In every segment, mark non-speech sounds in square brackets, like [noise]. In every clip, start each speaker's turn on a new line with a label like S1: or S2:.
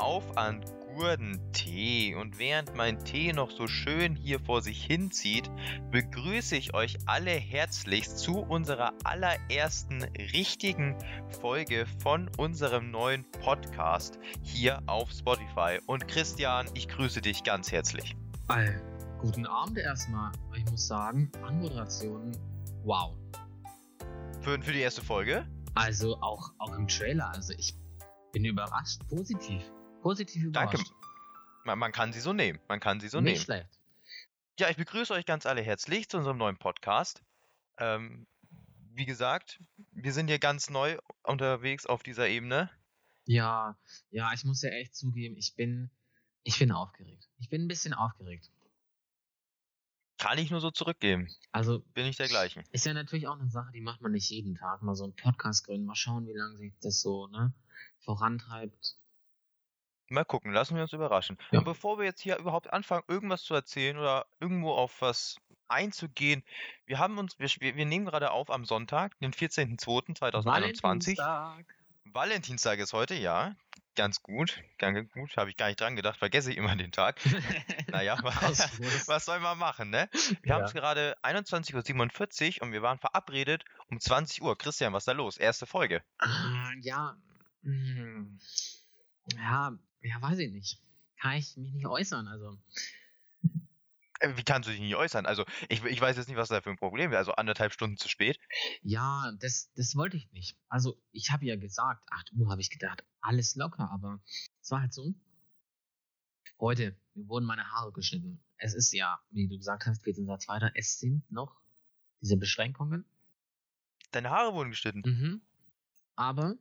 S1: auf an Gurdentee und während mein Tee noch so schön hier vor sich hinzieht, begrüße ich euch alle herzlichst zu unserer allerersten richtigen Folge von unserem neuen Podcast hier auf Spotify. Und Christian, ich grüße dich ganz herzlich.
S2: All, guten Abend erstmal. Ich muss sagen, Anmoderation, wow.
S1: Für, für die erste Folge?
S2: Also auch, auch im Trailer, also ich bin überrascht, positiv. Positiv überrascht.
S1: Danke. Man, man kann sie so nehmen. Man kann sie so
S2: Nicht
S1: nehmen.
S2: schlecht.
S1: Ja, ich begrüße euch ganz alle herzlich zu unserem neuen Podcast. Ähm, wie gesagt, wir sind hier ganz neu unterwegs auf dieser Ebene.
S2: Ja, ja, ich muss ja echt zugeben, ich bin, ich bin aufgeregt. Ich bin ein bisschen aufgeregt.
S1: Kann ich nur so zurückgeben.
S2: Also
S1: Bin ich dergleichen.
S2: ist ja natürlich auch eine Sache, die macht man nicht jeden Tag. Mal so einen Podcast gründen, mal schauen, wie lange sich das so ne, vorantreibt.
S1: Mal gucken, lassen wir uns überraschen.
S2: Ja.
S1: Und bevor wir jetzt hier überhaupt anfangen, irgendwas zu erzählen oder irgendwo auf was einzugehen, wir haben uns, wir, wir nehmen gerade auf am Sonntag, den 14.02.2021.
S2: Valentinstag.
S1: Valentinstag ist heute, ja. Ganz gut, ganz gut, habe ich gar nicht dran gedacht, vergesse ich immer den Tag. [laughs] Naja,
S2: Ausfluss.
S1: was soll man machen, ne? Wir haben
S2: Ja.
S1: es gerade 21.47 Uhr und wir waren verabredet um 20 Uhr. Christian, was ist da los? Erste Folge.
S2: Ah, ja, hm, ja, ja, weiß ich nicht. Kann ich mich nicht äußern, also.
S1: Äh, Wie kannst du dich nicht äußern? Also, ich, ich weiß jetzt nicht, was da für ein Problem wäre. Also, anderthalb Stunden zu spät.
S2: Ja, das, das wollte ich nicht. Also, ich habe ja gesagt, 8 Uhr habe ich gedacht, alles locker, aber es war halt so. Heute, mir wurden meine Haare geschnitten. Es ist ja, wie du gesagt hast, 14.2. Es sind noch diese Beschränkungen.
S1: Deine Haare wurden geschnitten.
S2: Mhm. Aber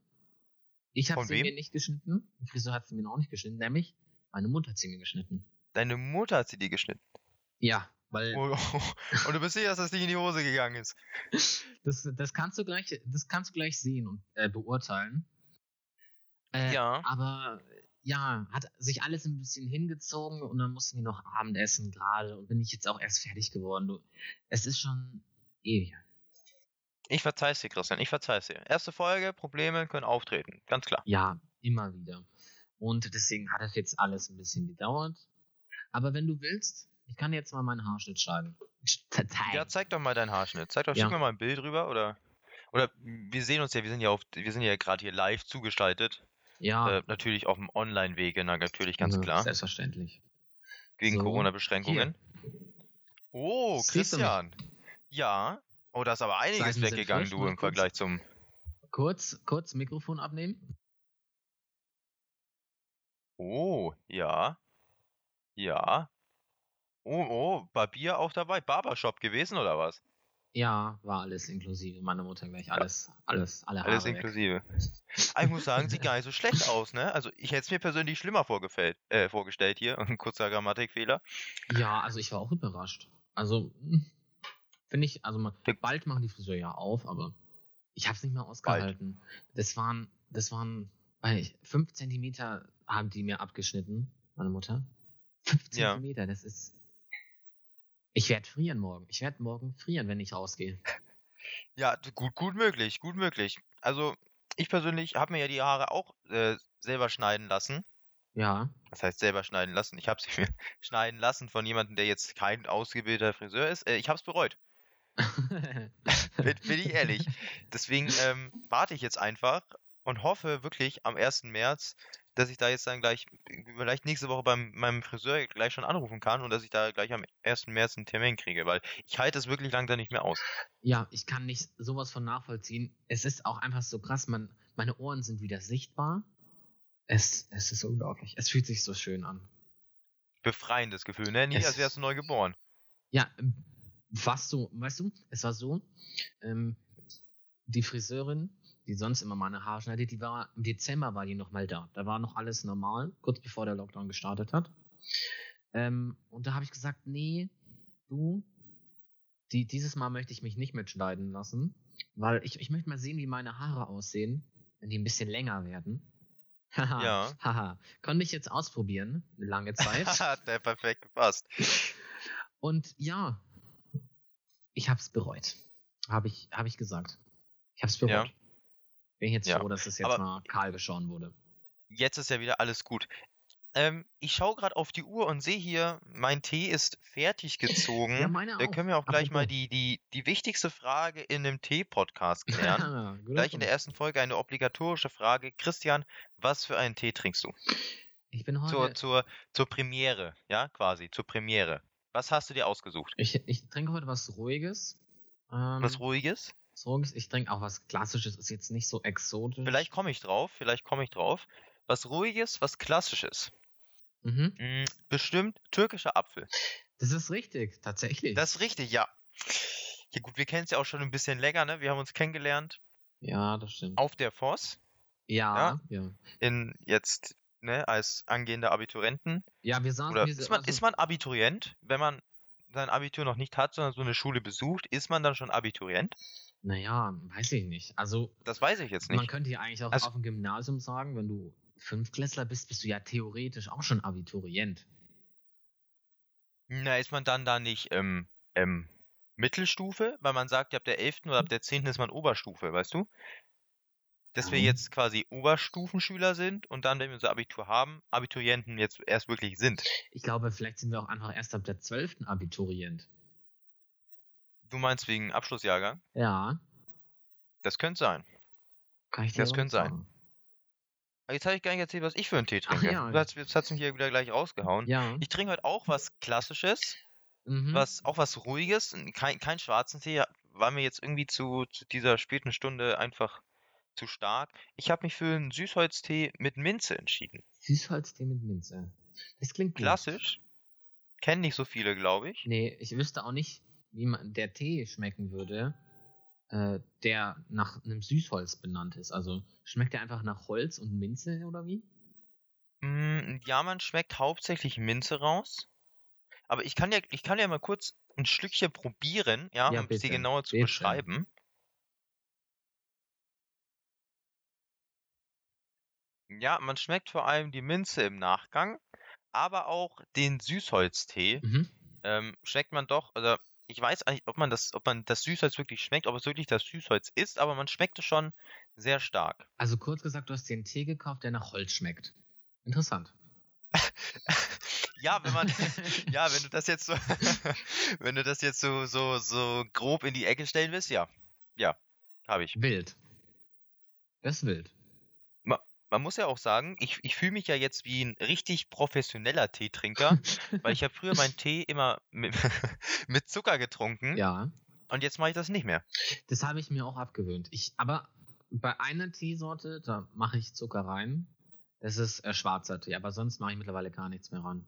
S2: ich habe sie
S1: wem?
S2: mir nicht geschnitten. Friseur hat sie mir noch nicht geschnitten, nämlich meine Mutter hat sie mir geschnitten.
S1: Deine Mutter hat sie dir geschnitten.
S2: Ja, weil
S1: Oh, [laughs] Und du bist sicher, dass das nicht in die Hose gegangen ist.
S2: das, das kannst du gleich, das kannst du gleich sehen und äh, beurteilen. Äh,
S1: Ja.
S2: Aber ja, hat sich alles ein bisschen hingezogen und dann mussten wir noch Abendessen gerade und bin ich jetzt auch erst fertig geworden. Du, es ist schon ewig.
S1: Ich verzeih's dir, Christian. Ich verzeih's dir. Erste Folge, Probleme können auftreten. Ganz klar.
S2: Ja, immer wieder. Und deswegen hat das jetzt alles ein bisschen gedauert. Aber wenn du willst, ich kann jetzt mal meinen Haarschnitt schneiden. Zeigen.
S1: Ja, zeig doch mal deinen Haarschnitt. Zeig doch,
S2: Ja.
S1: schick mir mal ein Bild rüber oder. Oder wir sehen uns ja, wir sind ja auf, wir sind ja gerade hier live zugeschaltet.
S2: ja
S1: Äh, natürlich auf dem Online-Wege, na natürlich ganz
S2: ja,
S1: klar.
S2: Selbstverständlich.
S1: Wegen
S2: So,
S1: Corona-Beschränkungen. Oh? Christian. Ja. Oh, da ist aber einiges
S2: Seiten
S1: weggegangen, du, im
S2: kurz.
S1: Vergleich zum.
S2: Kurz, kurz Mikrofon abnehmen.
S1: Oh, ja. Ja. Oh, oh, Barbier auch dabei. Barbershop gewesen oder was?
S2: Ja, war alles inklusive. Meine Mutter gleich alles, alles, alle Haare
S1: Alles inklusive. Aber [laughs] ich muss sagen, sieht gar nicht so schlecht aus, ne? Also ich hätte es mir persönlich schlimmer vorgefällt, äh, vorgestellt hier. [laughs] Ein kurzer Grammatikfehler.
S2: Ja, also ich war auch überrascht. Also hm, finde ich, also man,
S1: Ja.
S2: bald machen die Friseur ja auf, aber ich habe es nicht mehr ausgehalten. Das waren, das waren, weiß nicht, fünf Zentimeter haben die mir abgeschnitten, meine Mutter. Fünf
S1: Ja.
S2: Zentimeter, das ist. Ich werde frieren morgen. Ich werde morgen frieren, wenn ich rausgehe.
S1: Ja, gut, gut möglich, gut möglich. Also ich persönlich habe mir ja die Haare auch äh, selber schneiden lassen.
S2: Ja.
S1: Das heißt selber schneiden lassen. Ich habe sie [laughs] mir schneiden lassen von jemandem, der jetzt kein ausgebildeter Friseur ist. Äh, ich habe es bereut. [laughs] Bin, bin ich ehrlich. Deswegen ähm, warte ich jetzt einfach und hoffe wirklich am 1. März, dass ich da jetzt dann gleich, vielleicht nächste Woche beim meinem Friseur gleich schon anrufen kann und dass ich da gleich am 1. März einen Termin kriege, weil ich halte es wirklich langsam nicht mehr aus.
S2: Ja, ich kann nicht sowas von nachvollziehen. Es ist auch einfach so krass, man, meine Ohren sind wieder sichtbar. Es, es ist unglaublich. Es fühlt sich so schön an.
S1: Befreiendes Gefühl, ne? Nie,
S2: Es-
S1: als wärst du neu geboren.
S2: Ja, fast so, weißt du, es war so, ähm, die Friseurin, die sonst immer meine Haare schneidet, die war, im Dezember war die noch mal da. Da war noch alles normal, kurz bevor der Lockdown gestartet hat. Ähm, und da habe ich gesagt, nee, du, die, dieses Mal möchte ich mich nicht mitschneiden lassen, weil ich, ich möchte mal sehen, wie meine Haare aussehen, wenn die ein bisschen länger werden. [laughs] Haha,
S1: Ja.
S2: haha. Konnte ich jetzt ausprobieren, eine lange [laughs] Zeit.
S1: Hat der perfekt gepasst.
S2: Und ja, ich habe es bereut. Habe ich, hab ich gesagt. Ich habe es bereut.
S1: Ja.
S2: Bin jetzt
S1: Ja.
S2: froh, dass es jetzt
S1: Aber-
S2: mal kahl geschoren wurde.
S1: Jetzt ist ja wieder alles gut. Ähm, ich schaue gerade auf die Uhr und sehe hier, mein Tee ist fertig
S2: Ja,
S1: gezogen.
S2: meine
S1: Da
S2: auch.
S1: können wir auch gleich mal
S2: Apropos.
S1: die, die, die wichtigste Frage in einem Tee-Podcast [laughs] klären. Gleich in der ersten Folge eine obligatorische Frage. Christian, was für einen Tee trinkst du?
S2: Ich bin
S1: Zur,
S2: heute.
S1: zur, zur Premiere, ja, quasi, zur Premiere. Was hast du dir ausgesucht?
S2: Ich, ich trinke heute was Ruhiges. Ähm,
S1: Was Ruhiges?
S2: was Ruhiges. Ich trinke auch was Klassisches. Ist jetzt nicht so exotisch.
S1: Vielleicht komme ich drauf, vielleicht komme ich drauf. Was Ruhiges, was Klassisches.
S2: Mhm.
S1: Mm, bestimmt türkischer Apfel.
S2: Das ist richtig, tatsächlich.
S1: Das ist richtig, ja. Ja gut, wir kennen es ja auch schon ein bisschen länger, ne? Wir haben uns kennengelernt
S2: ja, das stimmt.
S1: auf der Voss,
S2: ja, ja.
S1: in jetzt, ne, als angehende Abiturienten.
S2: Ja, wir saßen.
S1: Oder
S2: wir,
S1: ist man,
S2: also,
S1: ist man Abiturient, wenn man sein Abitur noch nicht hat, sondern so eine Schule besucht, ist man dann schon Abiturient?
S2: Naja, weiß ich nicht. Also,
S1: Das weiß ich jetzt
S2: man
S1: nicht.
S2: könnte ja eigentlich auch
S1: Also-
S2: auf dem Gymnasium sagen, wenn du Fünftklässler bist, bist du ja theoretisch auch schon Abiturient.
S1: Na, ist man dann da nicht ähm, ähm, Mittelstufe? Weil man sagt, ja, ab der 11. oder ab der 10. ist man Oberstufe, weißt du? Dass wir
S2: Ja.
S1: jetzt quasi Oberstufenschüler sind und dann, wenn wir unser Abitur haben, Abiturienten jetzt erst wirklich sind.
S2: Ich glaube, vielleicht sind wir auch einfach erst ab der 12. Abiturient.
S1: Du meinst wegen Abschlussjahrgang?
S2: Ja,
S1: Das könnte sein.
S2: kann ich dir
S1: Das könnte sein. Aber jetzt habe ich gar nicht erzählt, was ich für einen Tee
S2: Ach
S1: trinke.
S2: ja.
S1: Du hast, jetzt hat's mich hier wieder gleich rausgehauen.
S2: Ja.
S1: Ich trinke heute auch was Klassisches,
S2: Mhm.
S1: was, auch was Ruhiges, kein, kein schwarzen Tee, war mir jetzt irgendwie zu, zu dieser späten Stunde einfach zu stark. Ich habe mich für einen Süßholztee mit Minze entschieden.
S2: Süßholztee mit Minze. Das klingt gut.
S1: Klassisch. Kennen nicht so viele, glaube ich.
S2: Nee, ich wüsste auch nicht, wie man der Tee schmecken würde, äh, der nach einem Süßholz benannt ist. Also schmeckt der einfach nach Holz und Minze oder wie?
S1: Mm, ja, man schmeckt hauptsächlich Minze raus. Aber ich kann ja, ich kann ja mal kurz ein Stückchen probieren, ja,
S2: Ja,
S1: um es dir
S2: bitte,
S1: genauer zu
S2: bitte.
S1: beschreiben. Ja, man schmeckt vor allem die Minze im Nachgang, aber auch den Süßholztee.
S2: Mhm.
S1: Ähm, schmeckt man doch, also ich weiß eigentlich, ob man das, ob man das Süßholz wirklich schmeckt, ob es wirklich das Süßholz ist, aber man schmeckt es schon sehr stark.
S2: Also kurz gesagt, du hast einen Tee gekauft, der nach Holz schmeckt. Interessant. [laughs]
S1: Ja, wenn man, [laughs] ja, wenn du das jetzt so, [laughs] wenn du das jetzt so, so, so grob in die Ecke stellen willst, ja. Ja, habe ich.
S2: Wild. Das ist wild.
S1: Man muss ja auch sagen, ich, ich fühle mich ja jetzt wie ein richtig professioneller Teetrinker, weil ich [laughs] habe früher meinen Tee immer mit, [laughs] mit Zucker getrunken
S2: Ja.
S1: und jetzt mache ich das nicht mehr.
S2: Das habe ich mir auch abgewöhnt. Ich, aber bei einer Teesorte, da mache ich Zucker rein. Das ist äh, schwarzer Tee, aber sonst mache ich mittlerweile gar nichts mehr ran.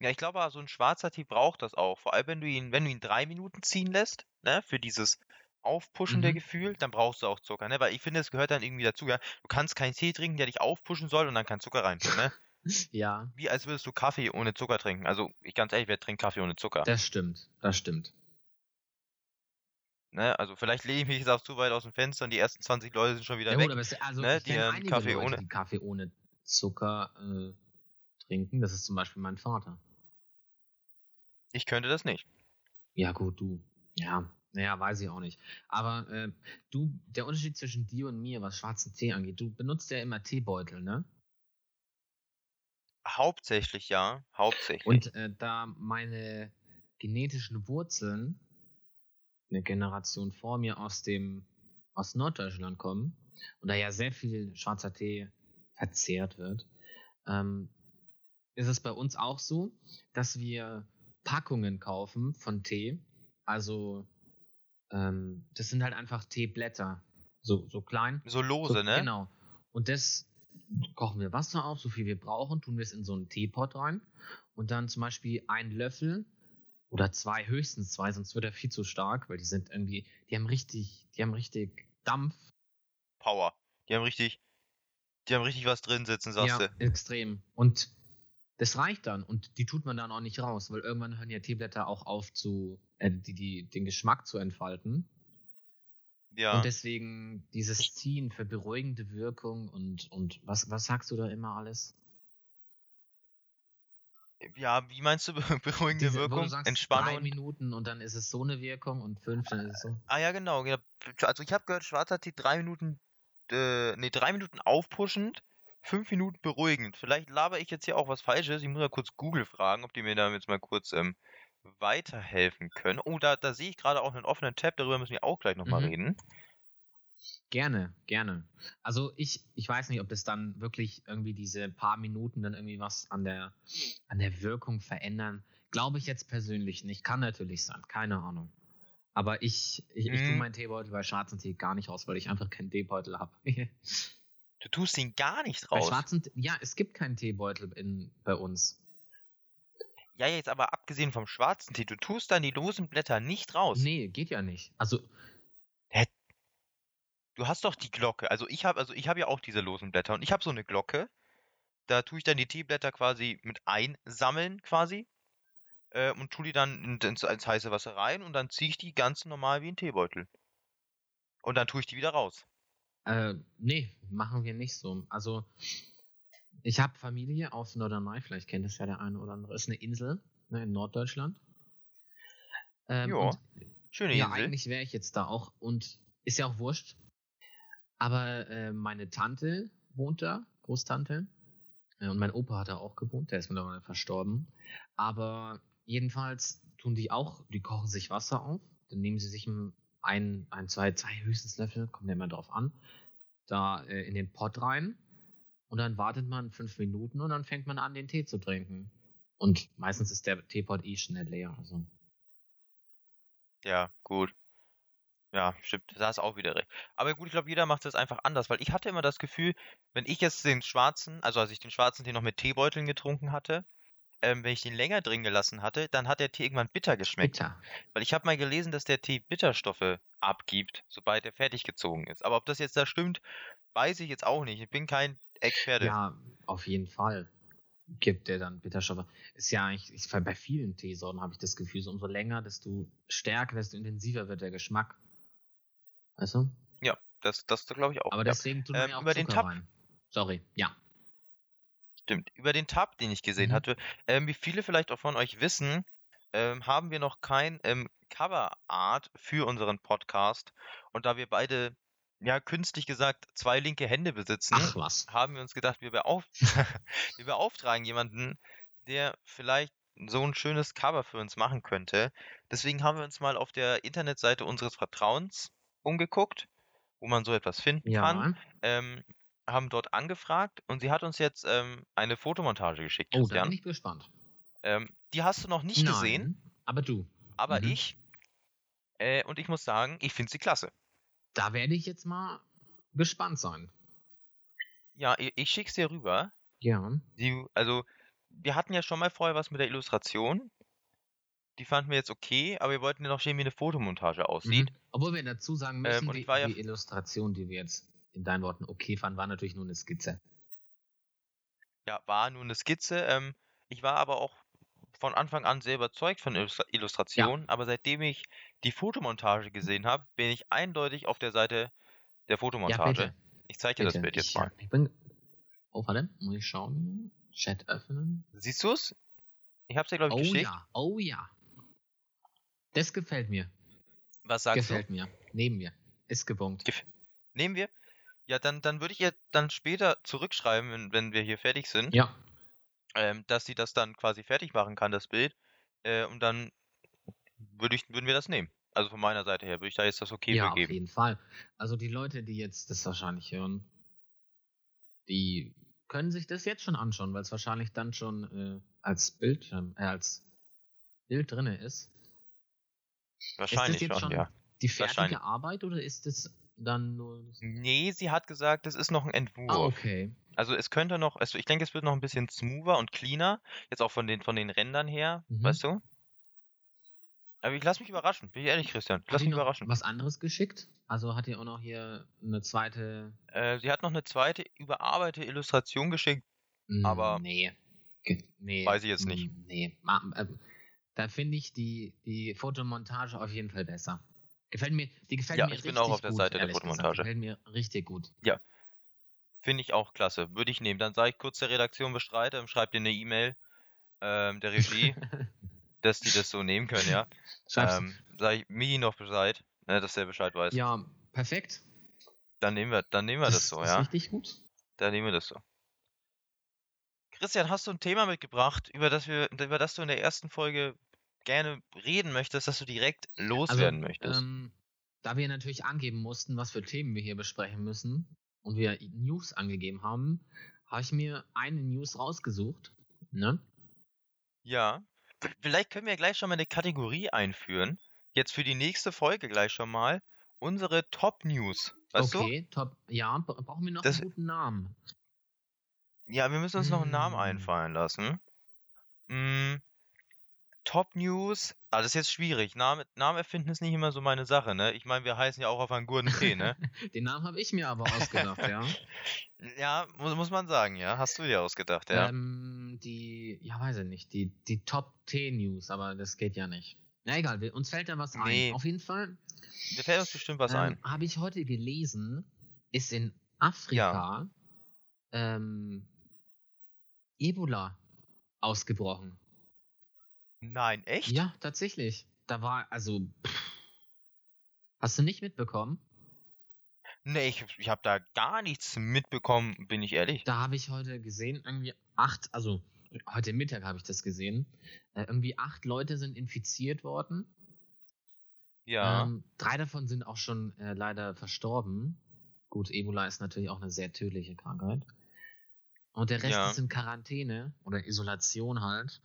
S1: Ja, ich glaube, so ein schwarzer Tee braucht das auch. Vor allem, wenn du ihn, wenn du ihn drei Minuten ziehen lässt, ne, für dieses aufpuschende
S2: Mhm.
S1: Gefühl, dann brauchst du auch Zucker, ne? Weil ich finde, es gehört dann irgendwie dazu, ja. Du kannst keinen Tee trinken, der dich aufpushen soll und dann kein Zucker rein tun, ne? [laughs]
S2: Ja,
S1: Wie als würdest du Kaffee ohne Zucker trinken. Also, ich ganz ehrlich, wer trinkt Kaffee ohne Zucker?
S2: das stimmt. Das stimmt.
S1: Ne? Also, vielleicht lehne ich mich jetzt auch zu weit aus dem Fenster und die ersten 20 Leute sind schon wieder
S2: Ja,
S1: weg.
S2: gut, aber es, also
S1: ne,
S2: ich
S1: die
S2: kenne einige
S1: Kaffee
S2: Leute,
S1: ohne-
S2: die Kaffee ohne Zucker äh, trinken. Das ist zum Beispiel mein Vater.
S1: Ich könnte das nicht.
S2: Ja, gut, du. Ja, naja, weiß ich auch nicht. Aber äh, du, der Unterschied zwischen dir und mir, was schwarzen Tee angeht, du benutzt ja immer Teebeutel, ne?
S1: Hauptsächlich ja, hauptsächlich.
S2: Und äh, da meine genetischen Wurzeln eine Generation vor mir aus dem aus Norddeutschland kommen und da ja sehr viel schwarzer Tee verzehrt wird, ähm, ist es bei uns auch so, dass wir Packungen kaufen von Tee. Also ähm, das sind halt einfach Teeblätter, so so klein.
S1: so lose,
S2: So,
S1: ne?
S2: Genau. Und das kochen wir Wasser auf, so viel wir brauchen, tun wir es in so einen Teepot rein und dann zum Beispiel einen Löffel oder zwei, höchstens zwei, sonst wird er viel zu stark, weil die sind irgendwie, die haben richtig, die haben richtig Dampf.
S1: Power. Die haben richtig, die haben richtig was drin sitzen, sagst
S2: ja,
S1: du.
S2: extrem. Und das reicht dann und die tut man dann auch nicht raus, weil irgendwann hören ja Teeblätter auch auf zu, äh, die, die, den Geschmack zu entfalten.
S1: Ja.
S2: Und deswegen dieses Ziehen für beruhigende Wirkung und, und was, was sagst du da immer alles?
S1: ja, wie meinst du be- [laughs] beruhigende
S2: Diese,
S1: Wirkung?
S2: du sagst,
S1: Entspannung?
S2: drei Minuten und dann ist es so eine Wirkung und fünf, dann ist es so.
S1: Ah ja, genau. genau. Also ich habe gehört, schwarzer Tee drei Minuten, äh, nee, drei Minuten aufpushend, fünf Minuten beruhigend. Vielleicht laber ich jetzt hier auch was Falsches. Ich muss mal kurz Google fragen, ob die mir da jetzt mal kurz ähm, weiterhelfen können. Oh, da, da sehe ich gerade auch einen offenen Tab, darüber müssen wir auch gleich nochmal
S2: Mhm.
S1: reden.
S2: Gerne, gerne. Also ich, ich weiß nicht, ob das dann wirklich irgendwie diese paar Minuten dann irgendwie was an der, an der Wirkung verändern. Glaube ich jetzt persönlich nicht. Kann natürlich sein, keine Ahnung. Aber ich, ich, ich tue
S1: Mhm.
S2: meinen Teebeutel bei schwarzen Tee gar nicht raus, weil ich einfach keinen Teebeutel habe. [laughs]
S1: Du tust ihn gar nicht
S2: bei
S1: raus.
S2: schwarzen, Tee- ja, es gibt keinen Teebeutel in, bei uns.
S1: Ja, jetzt aber abgesehen vom schwarzen Tee, du tust dann die losen Blätter nicht raus.
S2: Nee, geht ja nicht. Also,
S1: Du hast doch die Glocke. Also ich habe also ich habe ja auch diese losen Blätter und ich habe so eine Glocke. Da tue ich dann die Teeblätter quasi mit einsammeln quasi äh, und tue die dann in- ins, ins heiße Wasser rein und dann ziehe ich die ganz normal wie ein Teebeutel. Und dann tue ich die wieder raus.
S2: Äh, nee, machen wir nicht so. Also, ich habe Familie auf Norderney, vielleicht kennt es ja der eine oder andere. Ist eine Insel ne, in Norddeutschland. Ähm,
S1: Ja, Schöne
S2: ja,
S1: Insel.
S2: eigentlich wäre ich jetzt da auch und ist ja auch wurscht. Aber äh, meine Tante wohnt da, Großtante. Äh, und mein Opa hat da auch gewohnt, der ist mittlerweile verstorben. Aber jedenfalls tun die auch, die kochen sich Wasser auf, dann nehmen sie sich ein, ein, ein zwei, zwei höchstens Löffel, kommt ja immer drauf an, da äh, in den Pott rein. Und dann wartet man fünf Minuten und dann fängt man an, den Tee zu trinken. Und meistens ist der Teepot eh schnell leer. Also.
S1: Ja, gut. Ja, stimmt. Da du auch wieder recht. Aber gut, ich glaube, jeder macht das einfach anders, weil ich hatte immer das Gefühl, wenn ich jetzt den schwarzen, also als ich den schwarzen Tee noch mit Teebeuteln getrunken hatte, ähm, wenn ich den länger drin gelassen hatte, dann hat der Tee irgendwann bitter geschmeckt.
S2: Bitter.
S1: Weil ich habe mal gelesen, dass der Tee Bitterstoffe abgibt, sobald er fertig gezogen ist. Aber ob das jetzt da stimmt, weiß ich jetzt auch nicht. Ich bin kein Experte.
S2: Ja, auf jeden Fall gibt der dann Bitterstoffe. Ist ja eigentlich, ich, bei vielen Teesorten habe ich das Gefühl, so umso länger, desto stärker, desto intensiver wird der Geschmack. Weißt du?
S1: Ja, das, das glaube ich auch.
S2: Aber
S1: ja.
S2: deswegen tut man
S1: Ähm,
S2: ja auch
S1: über den
S2: Zucker
S1: Tab-
S2: rein. Sorry, ja.
S1: Stimmt. Über den Tab, den ich gesehen
S2: Mhm.
S1: hatte, ähm, wie viele vielleicht auch von euch wissen, ähm, haben wir noch kein ähm, Coverart für unseren Podcast. Und da wir beide, ja, künstlich gesagt, zwei linke Hände besitzen, haben wir uns gedacht, wir, beauf [laughs] wir beauftragen jemanden, der vielleicht so ein schönes Cover für uns machen könnte. Deswegen haben wir uns mal auf der Internetseite unseres Vertrauens umgeguckt, wo man so etwas finden kann.
S2: Ja.
S1: Ähm, haben dort angefragt und sie hat uns jetzt ähm, eine Fotomontage geschickt,
S2: Oh, da
S1: Christian.
S2: bin ich gespannt.
S1: Ähm, die hast du noch nicht gesehen,
S2: Nein, aber du.
S1: aber
S2: Mhm.
S1: ich. Äh, und ich muss sagen, ich finde sie klasse.
S2: Da werde ich jetzt mal gespannt sein.
S1: Ja, ich, ich schick's dir rüber.
S2: Ja.
S1: Sie, also, wir hatten ja schon mal vorher was mit der Illustration. Die fanden wir jetzt okay, aber wir wollten ja noch sehen, wie eine Fotomontage aussieht.
S2: Mhm. Obwohl wir dazu sagen müssen,
S1: Ähm, und
S2: die,
S1: ich war ja-
S2: die Illustration, die wir jetzt in deinen Worten okay fanden, war natürlich nur eine Skizze.
S1: Ja, war nur eine Skizze. Ähm, ich war aber auch von Anfang an sehr überzeugt von Illustra Illustrationen, aber seitdem ich die Fotomontage gesehen habe, bin ich eindeutig auf der Seite der
S2: Ja,
S1: Fotomontage.
S2: bitte.
S1: ich zeige dir das. Bild jetzt
S2: ich,
S1: mal.
S2: Ich bin. Oh, warte, muss ich schauen. Chat öffnen.
S1: Siehst du es? Ich habe es dir, glaube ich,
S2: Oh
S1: geschickt.
S2: ja, oh ja. Das gefällt mir.
S1: Was sagst
S2: gefällt mir. Neben mir. Ist gebunkt.
S1: Gef- du? Nehmen wir? Ja, dann, dann würde ich ihr dann später zurückschreiben, wenn, wenn wir hier fertig sind,
S2: Ja.
S1: ähm, dass sie das dann quasi fertig machen kann, das Bild. Äh, und dann würde ich, würden wir das nehmen. Also von meiner Seite her würde ich da jetzt das okay
S2: ja,
S1: für
S2: auf
S1: geben.
S2: jeden Fall. Also die Leute, die jetzt das wahrscheinlich hören, die können sich das jetzt schon anschauen, weil es wahrscheinlich dann schon äh, als Bildschirm, äh, als Bild drinne ist.
S1: Wahrscheinlich
S2: jetzt
S1: schon,
S2: schon-
S1: ja.
S2: Die fertige. Arbeit oder ist es dann nur.
S1: Nee, sie hat gesagt, es ist noch ein Entwurf.
S2: Ah, okay.
S1: Also es könnte noch, also ich denke, es wird noch ein bisschen smoother und cleaner, jetzt auch von den, von den Rändern her,
S2: Mhm.
S1: weißt du? Aber ich lass mich überraschen, bin ich ehrlich, Christian.
S2: Hat
S1: Lass mich überraschen.
S2: was anderes geschickt? Also hat ihr auch noch hier eine zweite.
S1: Äh, sie hat noch eine zweite überarbeitete Illustration geschickt.
S2: Hm,
S1: Aber-
S2: Nee. Ge- nee.
S1: Weiß ich jetzt nicht.
S2: hm, Nee. Ma- äh, Da finde ich die, die Fotomontage auf jeden Fall besser. Gefällt mir, die gefällt
S1: Ja,
S2: mir
S1: ich bin
S2: richtig
S1: auch auf der
S2: gut,
S1: Seite der. Fotomontage.
S2: Gefällt mir richtig gut.
S1: Finde ich auch klasse. Würde ich nehmen. Dann sage ich kurz der Redaktion Bescheid, ähm, schreibt dir eine E-Mail ähm, der Regie, [laughs] dass die das so nehmen können, ja. Ähm, sage ich Migi noch Bescheid, ne, dass der Bescheid weiß.
S2: ja, perfekt.
S1: Dann nehmen wir, dann nehmen wir das, so,
S2: ist
S1: ja.
S2: richtig gut.
S1: Dann nehmen wir das so. Christian, hast du ein Thema mitgebracht, über das wir, über das du in der ersten Folge gerne reden möchtest, dass du direkt
S2: Also,
S1: loswerden möchtest?
S2: ähm, da wir natürlich angeben mussten, was für Themen wir hier besprechen müssen und wir News angegeben haben, habe ich mir eine News rausgesucht. Ne?
S1: Ja. Vielleicht können wir gleich schon mal eine Kategorie einführen. Jetzt für die nächste Folge gleich schon mal. Unsere Top News. Weißt du?
S2: okay, top. Ja, bra- brauchen wir noch
S1: Das-
S2: einen guten Namen.
S1: Ja, wir müssen uns noch einen Namen
S2: Mm.
S1: einfallen lassen. Mm, Top News. Ah, das ist jetzt schwierig. Name, Namen erfinden ist nicht immer so meine Sache, ne? Ich meine, wir heißen ja auch auf einen guten Tee, ne? [laughs]
S2: Den Namen habe ich mir aber ausgedacht, ja. [laughs]
S1: Ja, muss, muss man sagen, ja. Hast du dir ausgedacht, ja.
S2: Ähm, die, ja, weiß ich nicht, die, die Top 10 News, aber das geht ja nicht. Na egal, wir, uns fällt da was
S1: Nee.
S2: ein. Auf jeden Fall
S1: Mir fällt uns bestimmt was
S2: ähm,
S1: ein.
S2: habe ich heute gelesen, ist in Afrika ähm, Ebola ausgebrochen.
S1: Nein, echt?
S2: Ja, tatsächlich. Da war, also, pff, hast du nicht mitbekommen?
S1: Nee, ich, ich habe da gar nichts mitbekommen, bin ich ehrlich.
S2: Da habe ich heute gesehen, irgendwie acht, also heute Mittag habe ich das gesehen, äh, irgendwie acht Leute sind infiziert worden.
S1: Ja.
S2: Ähm, drei davon sind auch schon äh, leider verstorben. Gut, Ebola ist natürlich auch eine sehr tödliche Krankheit. Und der Rest
S1: Ja.
S2: ist in Quarantäne oder Isolation halt.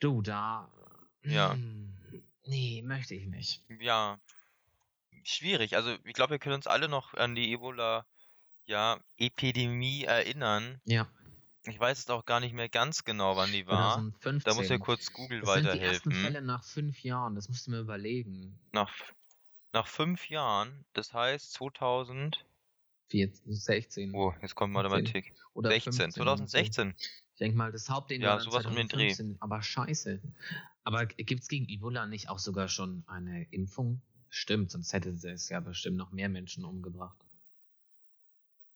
S2: Du, da.
S1: Ja.
S2: hm, Nee, möchte ich nicht.
S1: Ja, schwierig. Also ich glaube, wir können uns alle noch an die Ebola, ja, Epidemie erinnern.
S2: Ja.
S1: Ich weiß jetzt auch gar nicht mehr ganz genau, wann die war.
S2: 2015.
S1: Da muss ja kurz Google
S2: das sind die ersten
S1: weiterhelfen.
S2: Fälle nach fünf Jahren, das musst du mir überlegen.
S1: Nach, nach fünf Jahren, das heißt 2000,
S2: 14, 16
S1: oh, jetzt kommt
S2: 15
S1: Mathematik.
S2: oder
S1: 16,
S2: 15.
S1: 2016.
S2: Ich denke mal, das Hauptding
S1: Ja,
S2: war
S1: sowas um den Dreh.
S2: 2015. Aber scheiße. Aber gibt es gegen Ebola nicht auch sogar schon eine Impfung? Stimmt, sonst hätte es ja bestimmt noch mehr Menschen umgebracht.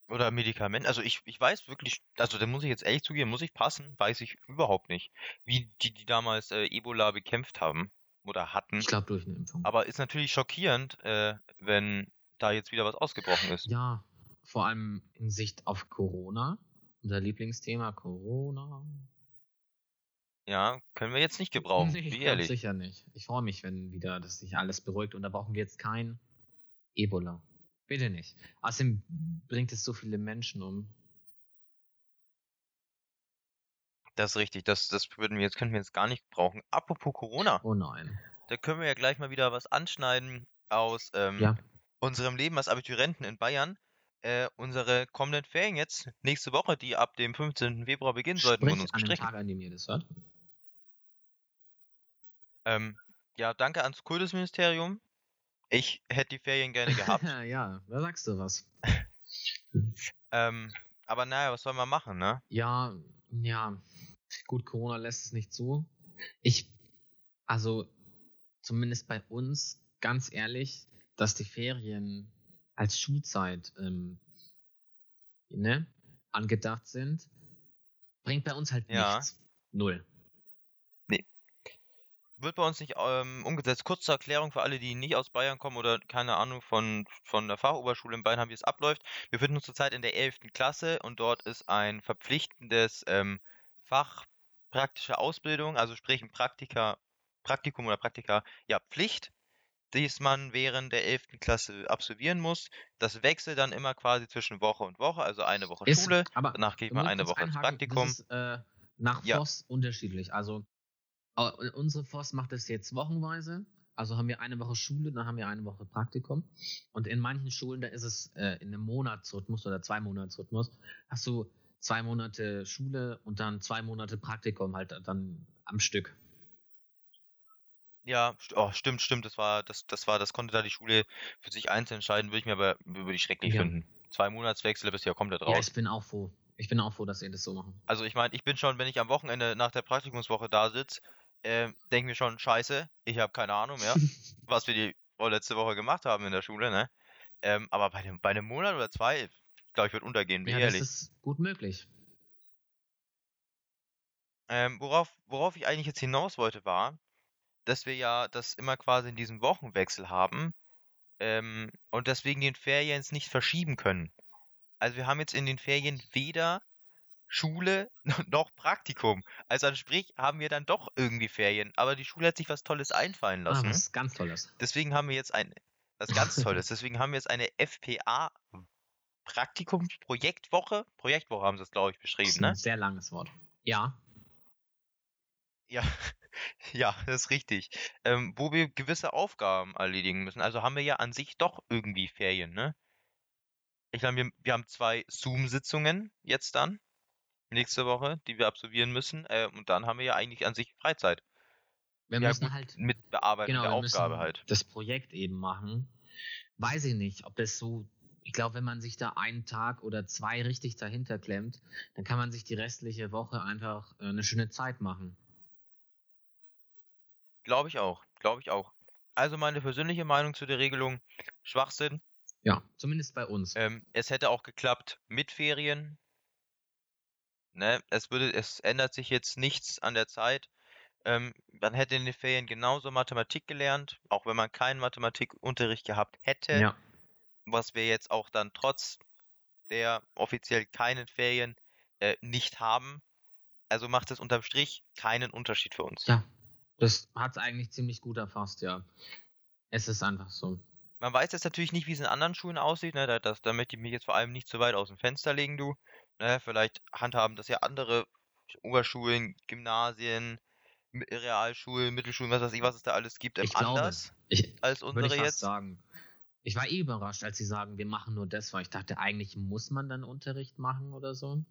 S1: Oder Medikament. Also ich, ich weiß wirklich, also da muss ich jetzt ehrlich zugeben, muss ich passen, weiß ich überhaupt nicht, wie die, die damals äh, Ebola bekämpft haben oder hatten.
S2: Ich glaube durch eine Impfung.
S1: Aber ist natürlich schockierend, äh, wenn da jetzt wieder was ausgebrochen ist.
S2: ja, vor allem in Sicht auf Corona. Unser Lieblingsthema Corona.
S1: Ja, können wir jetzt nicht [laughs] gebrauchen,
S2: Nee,
S1: wie ehrlich.
S2: sicher nicht. Ich freue mich, wenn wieder das sich alles beruhigt und da brauchen wir jetzt kein Ebola. Bitte nicht. Außerdem bringt es so viele Menschen um.
S1: Das ist richtig, das, das würden wir jetzt, könnten wir jetzt gar nicht brauchen. Apropos Corona,
S2: Oh nein.
S1: da können wir ja gleich mal wieder was anschneiden aus ähm,
S2: Ja.
S1: unserem Leben als Abiturienten in Bayern. Äh, unsere kommenden Ferien jetzt, nächste Woche, die ab dem 15. Februar beginnen sollten,
S2: Sprich
S1: wurden uns
S2: an dem
S1: gestrichen.
S2: Tag, an dem ihr das hört.
S1: Ähm, ja, danke ans Kultusministerium. Ich hätte die Ferien gerne gehabt. [laughs]
S2: ja, da sagst du was. [laughs]
S1: ähm, aber naja, was soll man machen, ne?
S2: Ja, ja. Gut, Corona lässt es nicht zu. Ich, also, zumindest bei uns, ganz ehrlich, dass die Ferien als Schulzeit ähm, ne, angedacht sind, bringt bei uns halt
S1: Ja.
S2: nichts. Null.
S1: Wird bei uns nicht ähm, umgesetzt. Kurz zur Erklärung für alle, die nicht aus Bayern kommen oder keine Ahnung von, von der Fachoberschule in Bayern haben, wie es abläuft. Wir befinden uns zurzeit in der 11. Klasse und dort ist ein verpflichtendes ähm, Fach praktische Ausbildung, also sprich ein Praktika, Praktikum oder Praktika, ja, Pflicht, das man während der 11. Klasse absolvieren muss. Das wechselt dann immer quasi zwischen Woche und Woche, also eine Woche
S2: Ist,
S1: Schule,
S2: aber
S1: danach geht man eine Woche ins Praktikum.
S2: Das ist äh, nach
S1: Ja.
S2: FOS unterschiedlich. Also unsere FOS macht das jetzt wochenweise. Also haben wir eine Woche Schule, dann haben wir eine Woche Praktikum. Und in manchen Schulen, da ist es äh, in einem Monatsrhythmus oder zwei Monatsrhythmus, hast du zwei Monate Schule und dann zwei Monate Praktikum halt dann am Stück.
S1: Ja, st oh, stimmt, stimmt, das war, das, das war, das konnte da die Schule für sich einzeln entscheiden, würde ich mir aber, würde ich schrecklich
S2: Ja.
S1: finden. Zwei Monatswechsel bist du ja komplett
S2: Ja,
S1: raus.
S2: ich bin auch froh. Ich bin auch froh, dass ihr das so machen.
S1: Also ich meine, ich bin schon, wenn ich am Wochenende nach der Praktikumswoche da sitze, äh, denke mir schon, scheiße, ich habe keine Ahnung mehr, [laughs] was wir die vorletzte Woche gemacht haben in der Schule, ne? Ähm, aber bei einem, bei einem Monat oder zwei, glaube ich, wird untergehen, bin
S2: ja,
S1: ich
S2: das
S1: ehrlich.
S2: ist gut möglich.
S1: Ähm, worauf, worauf ich eigentlich jetzt hinaus wollte, war, dass wir ja das immer quasi in diesem Wochenwechsel haben ähm, und deswegen den Ferien jetzt nicht verschieben können. Also wir haben jetzt in den Ferien weder Schule [laughs] noch Praktikum. Also sprich, haben wir dann doch irgendwie Ferien. Aber die Schule hat sich was Tolles einfallen
S2: Ah,
S1: lassen.
S2: was ganz Tolles.
S1: Deswegen haben wir jetzt ein, was ganz [laughs] Tolles. Deswegen haben wir jetzt eine FPA Praktikumsprojektwoche. Projektwoche haben sie es, glaube ich,
S2: Das
S1: beschrieben,
S2: ist
S1: ne?
S2: ein sehr langes Wort. Ja.
S1: Ja, ja, das ist richtig. Ähm, wo wir gewisse Aufgaben erledigen müssen. Also haben wir ja an sich doch irgendwie Ferien, ne? Ich glaube, wir, wir haben zwei Zoom-Sitzungen jetzt dann, nächste Woche, die wir absolvieren müssen. Äh, und dann haben wir ja eigentlich an sich Freizeit.
S2: Wir
S1: Ja,
S2: müssen
S1: gut,
S2: halt
S1: mit Bearbeitung
S2: genau,
S1: der Aufgabe halt.
S2: das Projekt eben machen. Weiß ich nicht, ob das so. Ich glaube, wenn man sich da einen Tag oder zwei richtig dahinter klemmt, dann kann man sich die restliche Woche einfach äh, eine schöne Zeit machen.
S1: Glaube ich auch, glaube ich auch. Also meine persönliche Meinung zu der Regelung, Schwachsinn.
S2: Ja, zumindest bei uns.
S1: Ähm, es hätte auch geklappt mit Ferien. Ne? Es würde, es ändert sich jetzt nichts an der Zeit. Ähm, man hätte in den Ferien genauso Mathematik gelernt, auch wenn man keinen Mathematikunterricht gehabt hätte,
S2: ja,
S1: was wir jetzt auch dann trotz der offiziell keinen Ferien äh, nicht haben. Also macht es unterm Strich keinen Unterschied für uns.
S2: ja. Das hat eigentlich ziemlich gut erfasst, ja. Es ist einfach so.
S1: Man weiß jetzt natürlich nicht, wie es in anderen Schulen aussieht. Ne? Da, das, da möchte ich mich jetzt vor allem nicht zu weit aus dem Fenster legen, du. Ne? Vielleicht handhaben das ja andere Oberschulen, Gymnasien, Realschulen, Mittelschulen, was weiß ich, was es da alles gibt, ähm,
S2: Ich glaube,
S1: anders
S2: Ich
S1: als
S2: würde
S1: unsere
S2: ich
S1: jetzt.
S2: sagen. Ich war eh überrascht, als sie sagen, wir machen nur das, weil ich dachte, eigentlich muss man dann Unterricht machen oder so.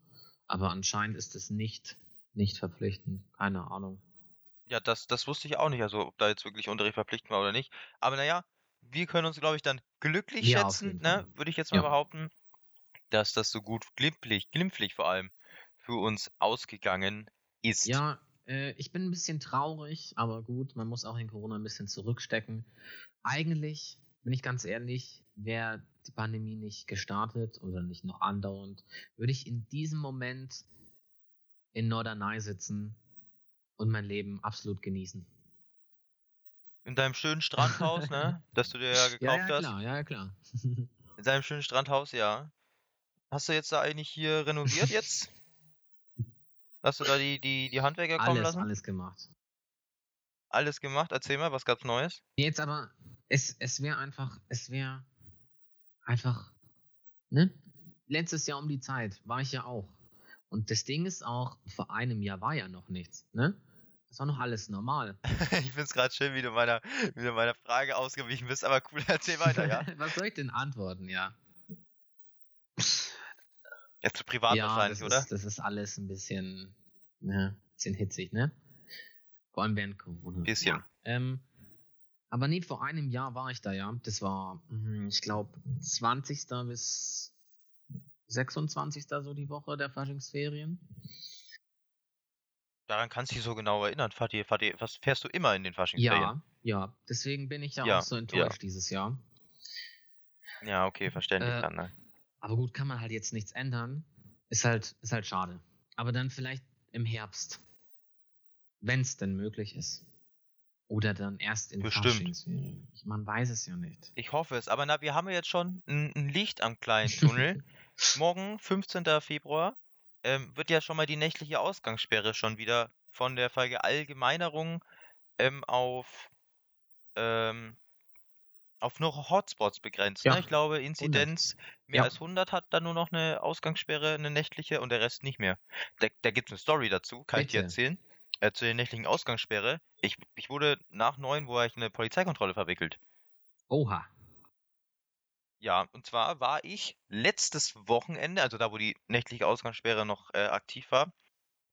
S2: Aber anscheinend ist es nicht, nicht verpflichtend. Keine Ahnung.
S1: Ja, das, das wusste ich auch nicht, also ob da jetzt wirklich Unterricht verpflichtend war oder nicht. Aber naja, wir können uns, glaube ich, dann glücklich
S2: Ja,
S1: schätzen, ne? Würde ich jetzt mal
S2: Ja.
S1: behaupten, dass das so gut glimpflich, glimpflich vor allem für uns ausgegangen ist.
S2: Ja, äh, ich bin ein bisschen traurig, aber gut, man muss auch in Corona ein bisschen zurückstecken. Eigentlich, bin ich ganz ehrlich, wäre die Pandemie nicht gestartet oder nicht noch andauernd, würde ich in diesem Moment in Norderney sitzen und mein Leben absolut genießen.
S1: In deinem schönen Strandhaus, ne? [laughs] Das du dir ja gekauft
S2: Ja, ja,
S1: hast.
S2: klar, ja, ja, klar. [laughs]
S1: In deinem schönen Strandhaus, ja. Hast du jetzt da eigentlich hier renoviert jetzt? Hast du da die, die, die Handwerker kommen
S2: alles,
S1: lassen?
S2: alles gemacht.
S1: Alles gemacht? Erzähl mal, was gab's Neues?
S2: Jetzt aber, es, es wäre einfach, es wäre einfach, ne? Letztes Jahr um die Zeit war ich ja auch. Und das Ding ist auch, vor einem Jahr war ja noch nichts, ne? Das war noch alles normal. [laughs]
S1: ich find's gerade schön, wie du meiner, wie du meiner Frage ausgewichen bist, aber cool, [laughs] erzähl weiter, ja? [laughs]
S2: Was soll ich denn antworten, ja?
S1: Jetzt zu privat
S2: ja,
S1: wahrscheinlich,
S2: das
S1: oder?
S2: Ist, das ist alles ein bisschen, ne, bisschen hitzig, ne? Vor allem während Corona.
S1: Bisschen.
S2: Ja. Ähm, aber nee, vor einem Jahr war ich da, ja. Das war, hm, ich glaube, 20. bis 26. so die Woche der Faschingsferien.
S1: Daran kannst du dich so genau erinnern. Fahrt ihr, was fährst du immer in den Faschingsferien?
S2: Ja, ja. Deswegen bin ich ja,
S1: Ja,
S2: auch so
S1: ja.
S2: enttäuscht dieses Jahr.
S1: Ja, okay, verständlich
S2: Äh,
S1: dann, ne?
S2: Aber gut, kann man halt jetzt nichts ändern. Ist halt, ist halt schade. Aber dann vielleicht im Herbst. Wenn es denn möglich ist. Oder dann erst in
S1: Bestimmt.
S2: Faschingsferien. Man weiß es ja nicht.
S1: Ich hoffe es. Aber na, wir haben ja jetzt schon ein, ein Licht am [laughs] kleinen Tunnel. Morgen, 15. Februar, ähm, wird ja schon mal die nächtliche Ausgangssperre schon wieder von der Verallgemeinerung ähm, auf, ähm, auf nur Hotspots begrenzt.
S2: Ja,
S1: Ne? Ich glaube, Inzidenz mehr
S2: Ja.
S1: als 100 hat dann nur noch eine Ausgangssperre, eine nächtliche und der Rest nicht mehr. Da, da gibt es eine Story dazu, kann ich dir
S2: Bitte.
S1: erzählen. Äh, zu der nächtlichen Ausgangssperre. Ich, ich wurde nach neun, wo ich eine Polizeikontrolle verwickelt.
S2: Oha.
S1: Ja, und zwar war ich letztes Wochenende, also da, wo die nächtliche Ausgangssperre noch äh, aktiv war,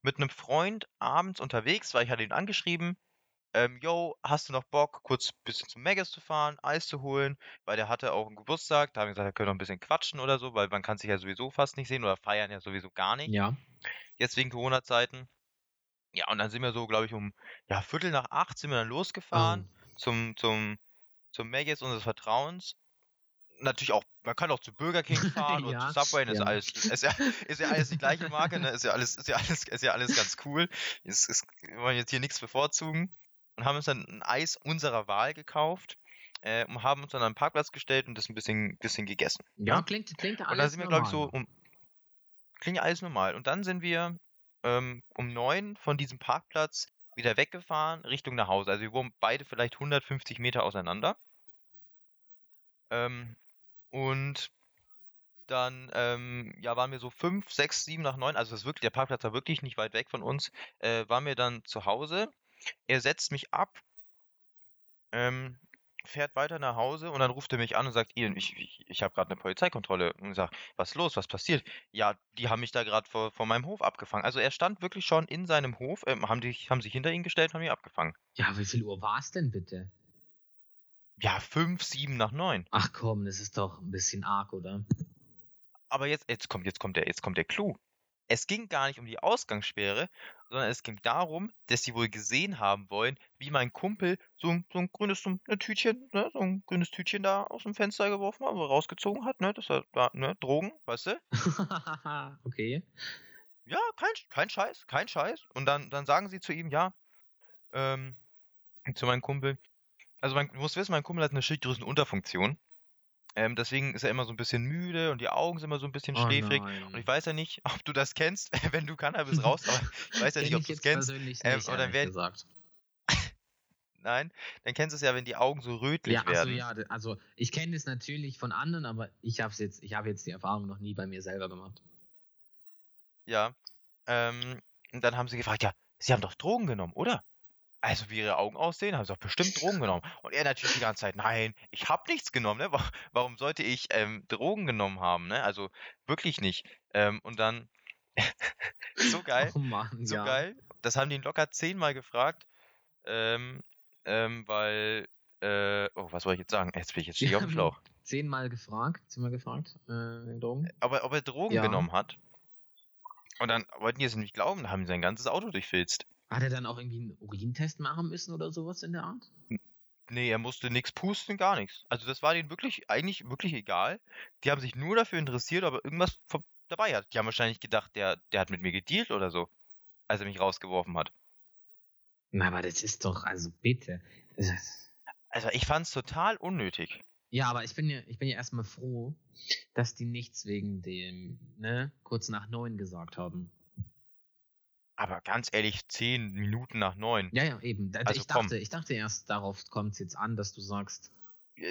S1: mit einem Freund abends unterwegs, weil ich hatte ihn angeschrieben, ähm, yo, hast du noch Bock, kurz ein bisschen zum Megas zu fahren, Eis zu holen, weil der hatte auch einen Geburtstag, da haben wir gesagt, wir können noch ein bisschen quatschen oder so, weil man kann sich ja sowieso fast nicht sehen oder feiern ja sowieso gar nicht,
S2: Ja.
S1: jetzt wegen Corona-Zeiten. Ja, und dann sind wir so, glaube ich, um ja, Viertel nach acht sind wir dann losgefahren
S2: Oh.
S1: zum, zum, zum Megas unseres Vertrauens. Natürlich auch, man kann auch zu Burger King [laughs] fahren
S2: Ja,
S1: zu Subway, ist
S2: ja.
S1: alles, ist ja, ist ja alles die gleiche Marke, ne? Ist ja alles, ist ja alles, ist ja alles ganz cool. Ist, ist, wir wollen jetzt hier nichts bevorzugen. Und haben uns dann ein Eis unserer Wahl gekauft äh, und haben uns dann an einen Parkplatz gestellt und das ein bisschen, bisschen gegessen.
S2: Ja,
S1: Ja.
S2: klingt, klingt alles
S1: Und da sind wir, glaube ich, so
S2: normal.
S1: um. klingt ja alles normal. Und dann sind wir ähm, um neun von diesem Parkplatz wieder weggefahren Richtung nach Hause. Also wir wohnen beide vielleicht 150 Meter auseinander. Ähm, und dann ähm, ja, waren wir so fünf, sechs, sieben nach neun. Also das wirklich, der Parkplatz war wirklich nicht weit weg von uns. Äh, waren wir dann zu Hause. Er setzt mich ab, ähm, fährt weiter nach Hause und dann ruft er mich an und sagt, Ian, ich, ich, ich habe gerade eine Polizeikontrolle. Und sage, was los, was passiert? Ja, die haben mich da gerade vor, vor meinem Hof abgefangen. Also er stand wirklich schon in seinem Hof, ähm, haben, die, haben sich hinter ihn gestellt, haben ihn abgefangen.
S2: Ja, wie viel Uhr war es denn bitte?
S1: Ja, fünf, sieben nach neun.
S2: Ach komm, das ist doch ein bisschen arg, oder?
S1: Aber jetzt, jetzt kommt, jetzt kommt der, jetzt kommt der Clou. Es ging gar nicht um die Ausgangssperre, sondern es ging darum, dass sie wohl gesehen haben wollen, wie mein Kumpel so ein, so ein grünes so ein Tütchen, ne, so ein grünes Tütchen da aus dem Fenster geworfen hat, rausgezogen hat, ne, das war da, ne, Drogen, weißt du? [laughs]
S2: okay.
S1: Ja, kein, kein Scheiß, kein Scheiß. Und dann, dann sagen sie zu ihm, ja, ähm, zu meinem Kumpel, also mein, du musst wissen, mein Kumpel hat eine Schilddrüsenunterfunktion. Ähm, deswegen ist er immer so ein bisschen müde und die Augen sind immer so ein bisschen
S2: Oh
S1: schläfrig.
S2: nein.
S1: Und ich weiß ja nicht, [laughs] ob du das kennst, [laughs] wenn du Cannabis [laughs] rauchst, aber ich weiß ja nicht, ob du es kennst.
S2: persönlich
S1: Ähm,
S2: nicht,
S1: oder
S2: ehrlich
S1: wer-
S2: gesagt.
S1: Nein, dann kennst du es ja, wenn die Augen so rötlich
S2: Ja, also
S1: werden.
S2: ja, also ich kenne es natürlich von anderen, aber ich habe jetzt, ich habe jetzt die Erfahrung noch nie bei mir selber gemacht.
S1: Ja. Ähm, und dann haben sie gefragt, ja, sie haben doch Drogen genommen, oder? Also wie ihre Augen aussehen, haben sie doch bestimmt Drogen genommen. Und er natürlich die ganze Zeit, nein, ich habe nichts genommen, ne? Wa- Warum sollte ich ähm, Drogen genommen haben, ne? Also wirklich nicht. Ähm, und dann, [laughs] so geil,
S2: Oh Mann,
S1: so
S2: ja.
S1: geil. Das haben die ihn locker zehnmal gefragt. Ähm, ähm, weil, äh, oh, was soll ich jetzt sagen? Jetzt bin ich jetzt ich auf dem Schlauch.
S2: Zehnmal gefragt, zehnmal gefragt, äh, Drogen.
S1: Aber ob er Drogen
S2: Ja.
S1: genommen hat. Und dann wollten die es nicht glauben, dann haben sie sein ganzes Auto durchfilzt.
S2: Hat er dann auch irgendwie einen Urintest machen müssen oder sowas in der Art?
S1: Nee, er musste nichts pusten, gar nichts. Also das war denen wirklich, eigentlich wirklich egal. Die haben sich nur dafür interessiert, ob er irgendwas dabei hat. Die haben wahrscheinlich gedacht, der, der hat mit mir gedealt oder so, als er mich rausgeworfen hat.
S2: Na, aber das ist doch, also bitte. Ist-
S1: Also ich fand's total unnötig.
S2: Ja, aber ich bin ja, ich bin ja erstmal froh, dass die nichts wegen dem, ne, kurz nach neun gesagt haben.
S1: Aber ganz ehrlich, zehn Minuten nach neun.
S2: Ja, ja, eben.
S1: Also
S2: ich
S1: komm.
S2: dachte, ich dachte erst, darauf kommt es jetzt an, dass du sagst,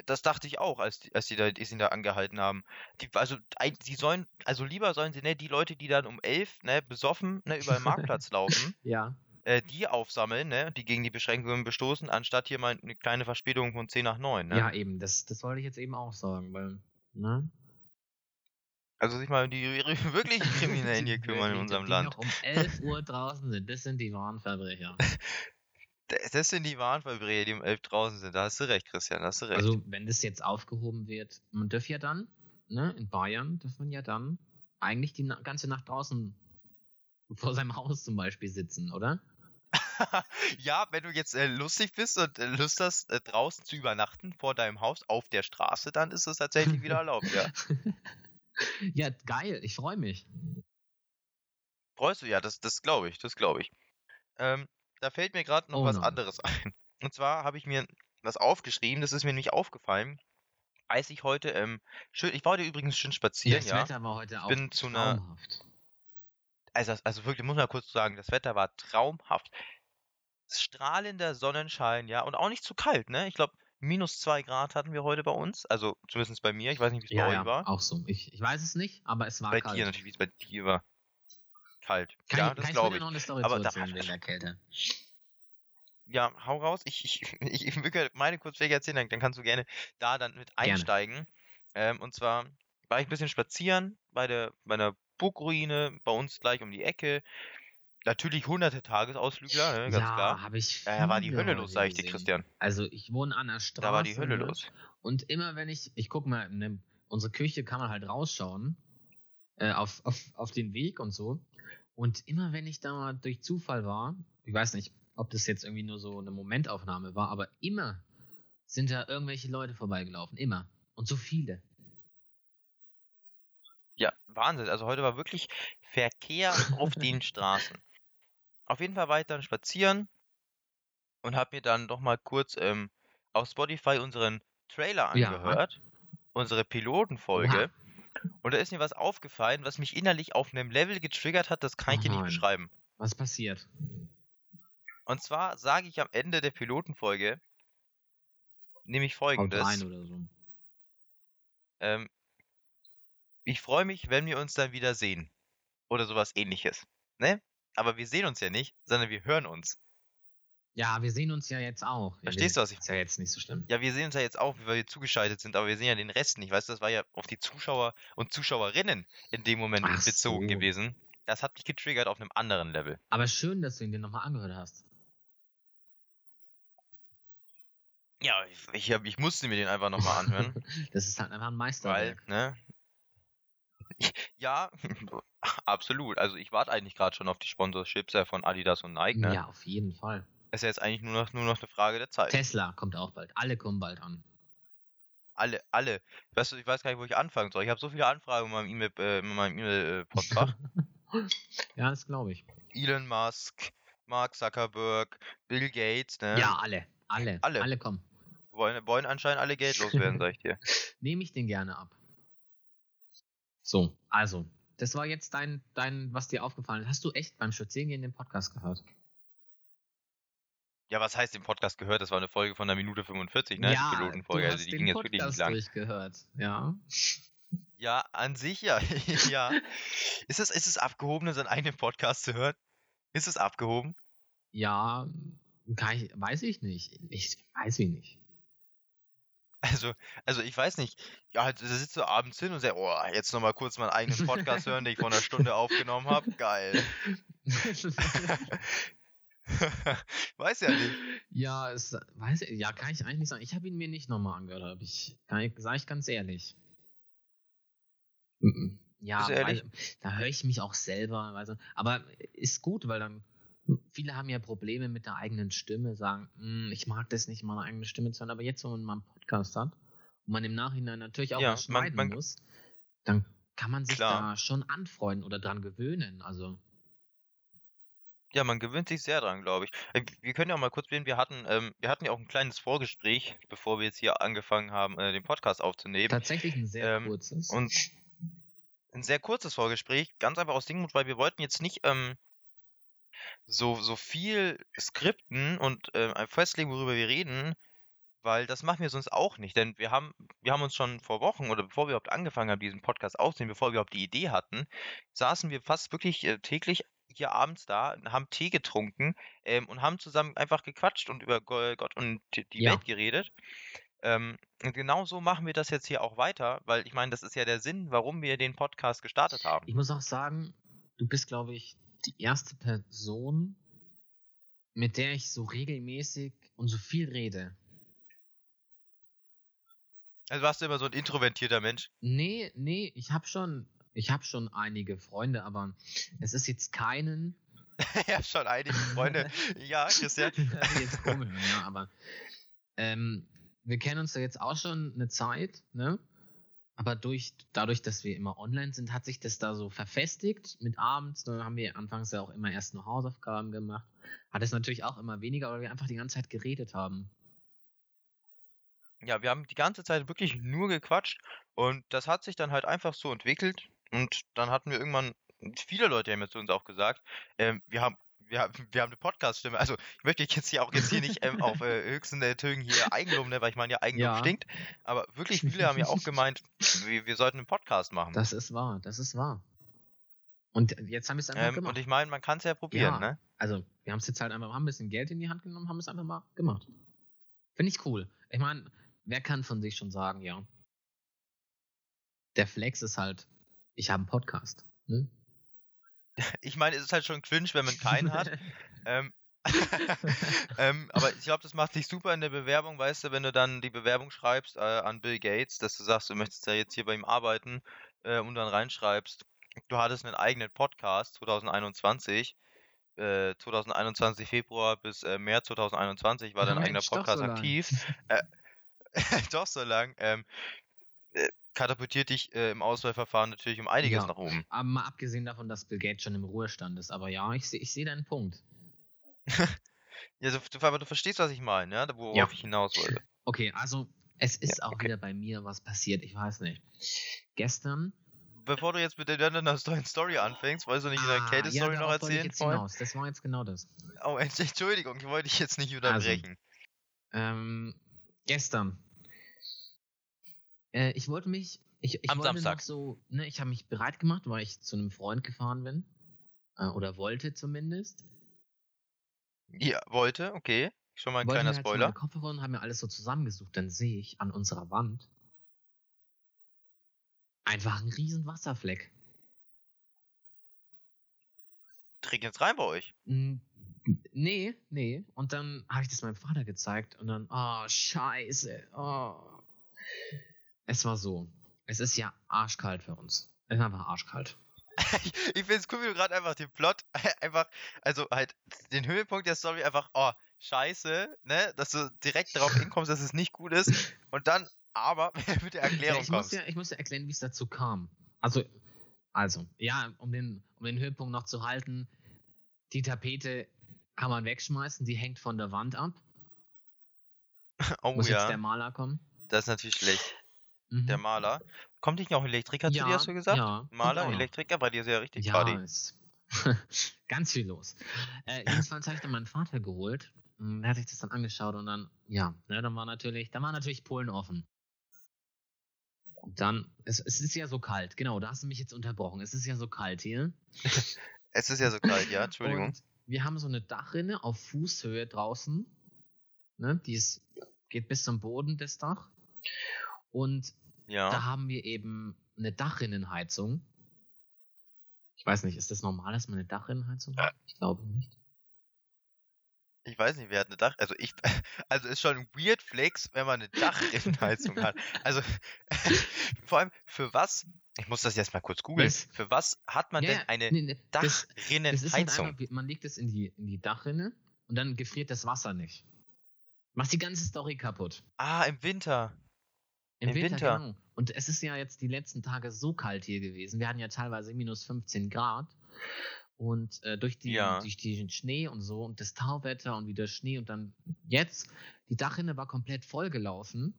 S1: Das dachte ich auch, als die, als die da, die ihn da angehalten haben. Die, also, sie sollen, also lieber sollen sie, ne, die Leute, die dann um elf, ne, besoffen, ne, über den Marktplatz [laughs] laufen,
S2: ja,
S1: äh, die aufsammeln, ne, die gegen die Beschränkungen bestoßen, anstatt hier mal eine kleine Verspätung von 10 nach 9, ne?
S2: ja, eben, das, das wollte ich jetzt eben auch sagen, weil, ne?
S1: Also sich mal um die [laughs] wirklich Kriminellen hier
S2: Die
S1: kümmern in unserem
S2: die
S1: Land.
S2: noch um 11 Uhr draußen sind, das sind die wahren Verbrecher. [laughs]
S1: Das das sind die Warnverbrecher, die um 11 draußen sind. Da hast du recht, Christian, da hast du recht.
S2: Also, wenn das jetzt aufgehoben wird, man darf ja dann, ne, in Bayern darf man ja dann eigentlich die ganze Nacht draußen vor seinem Haus zum Beispiel sitzen, oder? [laughs]
S1: ja, wenn du jetzt äh, lustig bist und äh, Lust hast, äh, draußen zu übernachten vor deinem Haus auf der Straße, dann ist es tatsächlich wieder erlaubt, ja.
S2: Ja, geil, ich freue mich.
S1: Freust du? Ja, das, das glaube ich, das glaube ich. Ähm, da fällt mir gerade noch
S2: Oh
S1: was
S2: nein.
S1: anderes [laughs] ein. Und zwar habe ich mir was aufgeschrieben, das ist mir nämlich aufgefallen, als ich heute, ähm, schön, ich war heute übrigens schön spazieren,
S2: das
S1: ja.
S2: Wetter war heute auch
S1: bin zu einer-
S2: traumhaft.
S1: Also, also wirklich, muss man kurz sagen, das Wetter war traumhaft. Strahlender Sonnenschein, ja, und auch nicht zu kalt, ne? Ich glaube, minus zwei Grad hatten wir heute bei uns, also zumindest bei mir, ich weiß nicht, wie es
S2: Ja,
S1: bei euch
S2: ja,
S1: war.
S2: auch so. Ich, ich weiß es nicht, aber es war
S1: Bei
S2: kalt.
S1: dir natürlich, wie es bei dir war. Kalt.
S2: Kann,
S1: ja, das glaube ich.
S2: noch eine Story
S1: Aber da-
S2: wegen der Kälte?
S1: Ja, hau raus. Ich, ich, [laughs] ich, ich will meine kurz weg erzählen, dann, kannst du gerne da dann mit einsteigen. Ähm, und zwar war ich ein bisschen spazieren bei der, bei einer Burgruine, bei uns gleich um die Ecke. Natürlich hunderte Tagesausflügler, ne, ganz
S2: ja,
S1: klar.
S2: habe ich.
S1: Da war die Hölle los,
S2: heute
S1: sag ich dir. Christian.
S2: Also ich wohne an der Straße.
S1: Da war die Hölle
S2: ne?
S1: los.
S2: Und immer wenn ich, ich guck mal, ne, unsere Küche kann man halt rausschauen äh, auf, [laughs] auf, auf den Weg und so. Und immer wenn ich da mal durch Zufall war, ich weiß nicht, ob das jetzt irgendwie nur so eine Momentaufnahme war, aber immer sind da irgendwelche Leute vorbeigelaufen. Immer. Und so viele.
S1: Ja, Wahnsinn. Also heute war wirklich Verkehr auf den [laughs] Straßen. Auf jeden Fall war ich dann spazieren und habe mir dann doch mal kurz ähm, auf Spotify unseren Trailer
S2: Ja.
S1: angehört. Unsere Pilotenfolge. Und da ist mir was aufgefallen, was mich innerlich auf einem Level getriggert hat, das kann ich
S2: Oh
S1: dir nicht beschreiben.
S2: Was passiert?
S1: Und zwar sage ich am Ende der Pilotenfolge nämlich
S2: Haut
S1: folgendes.
S2: rein oder so.
S1: Ähm, ich freue mich, wenn wir uns dann wieder sehen. Oder sowas ähnliches. Ne? Aber wir sehen uns ja nicht, sondern wir hören uns.
S2: Ja, wir sehen uns ja jetzt auch. Ja,
S1: Verstehst
S2: wir,
S1: du, was ich
S2: Ist ja jetzt nicht so schlimm.
S1: Ja, wir sehen uns ja jetzt auch, weil wir zugeschaltet sind, aber wir sehen ja den Rest nicht. Weißt du, das war ja auf die Zuschauer und Zuschauerinnen in dem Moment
S2: Ach
S1: bezogen
S2: so.
S1: gewesen. Das hat mich getriggert auf einem anderen Level.
S2: Aber schön, dass du ihn dir nochmal angehört hast.
S1: Ja, ich, ich, hab- ich musste mir den einfach nochmal anhören, [laughs]
S2: Das ist halt einfach ein
S1: weil,
S2: Meisterwerk.
S1: ne? Ja, [laughs] absolut. Also ich warte eigentlich gerade schon auf die Sponsorships äh, von Adidas und Nike, ne?
S2: Ja, auf jeden Fall.
S1: Ist ja jetzt eigentlich nur noch, nur noch eine Frage der Zeit.
S2: Tesla kommt auch bald. Alle kommen bald an.
S1: Alle, alle. Weißt du, ich weiß gar nicht, wo ich anfangen soll. Ich habe so viele Anfragen in meinem E-Mail, äh, in meinem E-Mail-Postfach. [laughs]
S2: ja, das glaube ich.
S1: Elon Musk, Mark Zuckerberg, Bill Gates, ne?
S2: Ja, alle. Alle.
S1: Alle.
S2: Alle kommen.
S1: Wollen, wollen anscheinend alle Geld loswerden, sag ich dir. [laughs]
S2: Nehme ich den gerne ab. So, also. Das war jetzt dein, dein, was dir aufgefallen ist. Hast du echt beim Spazierengehen den Podcast gehört?
S1: Ja, was heißt den Podcast gehört? Das war eine Folge von einer Minute 45, ne?
S2: ja,
S1: die Pilotenfolge.
S2: du
S1: Also
S2: hast
S1: die
S2: den
S1: ging jetzt wirklich
S2: Podcast
S1: nicht lang.
S2: durchgehört. Ja.
S1: Ja, an sich ja. [laughs] ja. Ist es, ist es abgehoben, seinen eigenen Podcast zu hören? Ist es abgehoben?
S2: Ja, kann ich, weiß ich nicht. Ich weiß ich nicht.
S1: Also, also ich weiß nicht. Ja, halt, da sitzt du abends hin und sagst, oh, jetzt nochmal kurz meinen eigenen Podcast hören, den ich vor einer Stunde aufgenommen habe. Geil. [laughs] [laughs] weiß ja nicht.
S2: ja, es, weiß ja, kann ich eigentlich nicht sagen. Ich habe ihn mir nicht nochmal angehört, habe ich, sage ich ganz ehrlich. Mhm. Ja,
S1: Bist du ehrlich?
S2: weil, da höre ich mich auch selber, du. aber ist gut, weil dann viele haben ja Probleme mit der eigenen Stimme, sagen, "Hm, ich mag das nicht, meine eigene Stimme zu hören, aber jetzt, wenn man mal einen Podcast hat und man im Nachhinein natürlich auch
S1: Ja,
S2: was
S1: man-
S2: schneiden
S1: man-
S2: muss, dann kann man sich
S1: Klar.
S2: da schon anfreunden oder dran gewöhnen. Also,
S1: Ja, man gewöhnt sich sehr dran, glaube ich. Äh, Wir können ja auch mal kurz wählen, wir hatten, ähm, wir hatten ja auch ein kleines Vorgespräch, bevor wir jetzt hier angefangen haben, äh, den Podcast aufzunehmen.
S2: tatsächlich ein sehr
S1: Ähm,
S2: kurzes.
S1: Und ein sehr kurzes Vorgespräch, ganz einfach aus Grund, weil wir wollten jetzt nicht ähm, so, so viel skripten und äh, festlegen, worüber wir reden, weil das machen wir sonst auch nicht. Denn wir haben, wir haben uns schon vor Wochen oder bevor wir überhaupt angefangen haben, diesen Podcast aufzunehmen, bevor wir überhaupt die Idee hatten, saßen wir fast wirklich äh, täglich hier abends da, haben Tee getrunken ähm, und haben zusammen einfach gequatscht und über Go- Gott und die die
S2: Ja.
S1: Welt geredet. Ähm, und genau so machen wir das jetzt hier auch weiter, weil ich meine, das ist ja der Sinn, warum wir den Podcast gestartet haben.
S2: Ich muss auch sagen, du bist, glaube ich, die erste Person, mit der ich so regelmäßig und so viel rede.
S1: Also warst du immer so ein introvertierter Mensch.
S2: Nee, nee, ich habe schon, ich habe schon einige Freunde, aber es ist jetzt keinen. [laughs]
S1: ja, schon einige Freunde. [laughs] ja, Christian.
S2: Das ist jetzt komisch, ja, aber ähm, wir kennen uns ja jetzt auch schon eine Zeit, ne? Aber durch, dadurch, dass wir immer online sind, hat sich das da so verfestigt mit abends. Dann haben wir anfangs ja auch immer erst nur Hausaufgaben gemacht. Hat es natürlich auch immer weniger, weil wir einfach die ganze Zeit geredet haben.
S1: Ja, wir haben die ganze Zeit wirklich nur gequatscht und das hat sich dann halt einfach so entwickelt und dann hatten wir irgendwann, viele Leute haben jetzt zu uns auch gesagt, ähm, wir haben wir haben, wir haben eine Podcast-Stimme. Also ich möchte jetzt hier auch jetzt hier nicht ähm, auf äh, höchsten äh, Tönen hier Eigenlob, ne, weil ich meine ja Eigenlob
S2: Ja.
S1: stinkt. Aber wirklich viele haben ja auch gemeint, wir, wir sollten einen Podcast machen.
S2: Das ist wahr, das ist wahr. Und jetzt haben wir es einfach
S1: Ähm,
S2: gemacht.
S1: und ich meine, man kann es ja probieren,
S2: Ja.
S1: ne?
S2: Also, wir haben es jetzt halt einfach, haben ein bisschen Geld in die Hand genommen, haben es einfach mal gemacht. Finde ich cool. Ich meine, wer kann von sich schon sagen, ja. Der Flex ist halt, ich habe einen Podcast. Ne? [laughs]
S1: Ich meine, es ist halt schon cringe, wenn man keinen hat. [laughs] Ähm, [laughs] ähm, aber ich glaube, das macht dich super in der Bewerbung, weißt du, wenn du dann die Bewerbung schreibst äh, an Bill Gates, dass du sagst, du möchtest ja jetzt hier bei ihm arbeiten äh, und dann reinschreibst, du hattest einen eigenen Podcast 2021. Äh, 2021 Februar bis äh, März 2021 war dein eigener
S2: Mensch, doch
S1: Podcast
S2: so
S1: aktiv. Doch so lang. Ähm, äh, katapultiert dich äh, im Auswahlverfahren natürlich um einiges
S2: Ja.
S1: nach oben.
S2: Aber mal abgesehen davon, dass Bill Gates schon im Ruhestand ist. Aber ja, ich sehe ich seh deinen Punkt. [laughs]
S1: Ja, du, du, du verstehst, was ich meine, ja? Worauf
S2: Ja.
S1: ich hinaus wollte.
S2: Okay, also es ist auch
S1: okay.
S2: wieder bei mir was passiert. Ich weiß nicht. Gestern
S1: bevor du jetzt mit der einer Story anfängst, wolltest du nicht ah, eine Kälte-Story
S2: ja,
S1: noch erzählen?
S2: Ich jetzt hinaus. Das war jetzt genau das.
S1: Oh, [laughs] Entschuldigung, ich wollte dich jetzt nicht also, unterbrechen.
S2: Also, ähm, gestern. Äh, ich wollte mich. Ich, ich
S1: Am
S2: wollte
S1: Samstag.
S2: Noch so, ne, ich habe mich bereit gemacht, weil ich zu einem Freund gefahren bin. Äh, oder wollte zumindest.
S1: Ja, wollte, okay. Schon mal ein
S2: wollte
S1: kleiner
S2: halt
S1: Spoiler.
S2: So Kopfhörer und haben mir alles so zusammengesucht. Dann sehe ich an unserer Wand einfach einen riesen Wasserfleck.
S1: Trinkt jetzt rein bei euch?
S2: Nee, nee. Und dann habe ich das meinem Vater gezeigt und dann, oh, scheiße. Oh. Es war so. Es ist ja arschkalt für uns. Es ist einfach arschkalt. [laughs]
S1: ich finde es cool, wie du gerade einfach den Plot [laughs] einfach, also halt den Höhepunkt der Story einfach, oh, scheiße, ne, dass du direkt darauf [laughs] hinkommst, dass es nicht gut ist und dann aber mit der Erklärung
S2: ja, ich
S1: kommst.
S2: Muss ja, ich muss ja erklären, wie es dazu kam. Also, also, ja, um den, um den Höhepunkt noch zu halten, die Tapete kann man wegschmeißen, die hängt von der Wand ab.
S1: Oh
S2: Muss
S1: ja.
S2: jetzt der Maler kommen?
S1: Das ist natürlich schlecht.
S2: Mhm.
S1: Der Maler. Kommt nicht noch ein Elektriker zu dir, hast du gesagt?
S2: Ja,
S1: Maler,
S2: auch.
S1: Elektriker, bei dir ist ja richtig
S2: Ja,
S1: Party.
S2: ist [laughs] ganz viel los. Äh, jedenfalls habe ich dann meinen Vater geholt. Und Der hat sich das dann angeschaut und dann, ja, ne, dann war natürlich, dann war natürlich Polen offen. Und dann, es, es ist ja so kalt, genau, da hast du mich jetzt unterbrochen. Es ist ja so kalt hier. [laughs]
S1: Es ist ja so kalt, ja, Entschuldigung.
S2: Und wir haben so eine Dachrinne auf Fußhöhe draußen. Ne, die ist, geht bis zum Boden, das Dach. Und
S1: ja.
S2: da haben wir eben eine Dachrinnenheizung. Ich weiß nicht, ist das normal, dass man eine Dachrinnenheizung hat? Ich glaube nicht.
S1: Ich weiß nicht, wer hat eine Dach... Also ich... [laughs] Also ist schon ein weird Flex, wenn man eine Dachrinnenheizung hat. [laughs] Also [laughs] vor allem, für was... Ich muss das jetzt mal kurz googeln. Für was hat man
S2: Ja,
S1: denn
S2: ja,
S1: eine
S2: nee, nee, halt
S1: Dachrinnenheizung?
S2: einfach, man legt es in die, in die Dachrinne und dann gefriert das Wasser nicht. Macht die ganze Story kaputt.
S1: Ah, im Winter.
S2: Im,
S1: Im
S2: Winter,
S1: Winter.
S2: genau. Und es ist ja jetzt die letzten Tage so kalt hier gewesen. Wir hatten ja teilweise minus 15 Grad. Und äh, durch, die,
S1: Ja.
S2: durch den Schnee und so und das Tauwetter und wieder Schnee und dann jetzt, die Dachrinne war komplett vollgelaufen.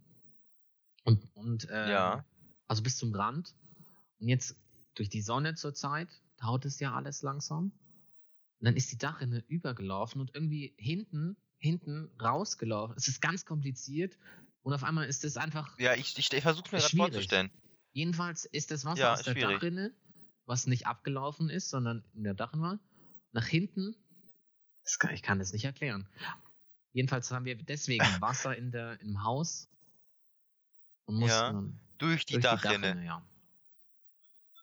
S2: Und, und äh,
S1: Ja.
S2: also bis zum Rand. Und jetzt durch die Sonne zurzeit taut es ja alles langsam. Und dann ist die Dachrinne übergelaufen und irgendwie hinten, hinten rausgelaufen. Es ist ganz kompliziert. Und auf einmal ist es einfach
S1: Ja, ich, ich, ich versuche mir
S2: schwierig.
S1: vorzustellen.
S2: Jedenfalls ist das Wasser
S1: Ja,
S2: aus der
S1: schwierig.
S2: Dachrinne, was nicht abgelaufen ist, sondern in der Dachrinne war, nach hinten. Das kann, ich kann das nicht erklären. Jedenfalls haben wir deswegen [laughs] Wasser in der, im Haus und mussten
S1: Ja, Durch die
S2: durch
S1: Dachrinne.
S2: ja.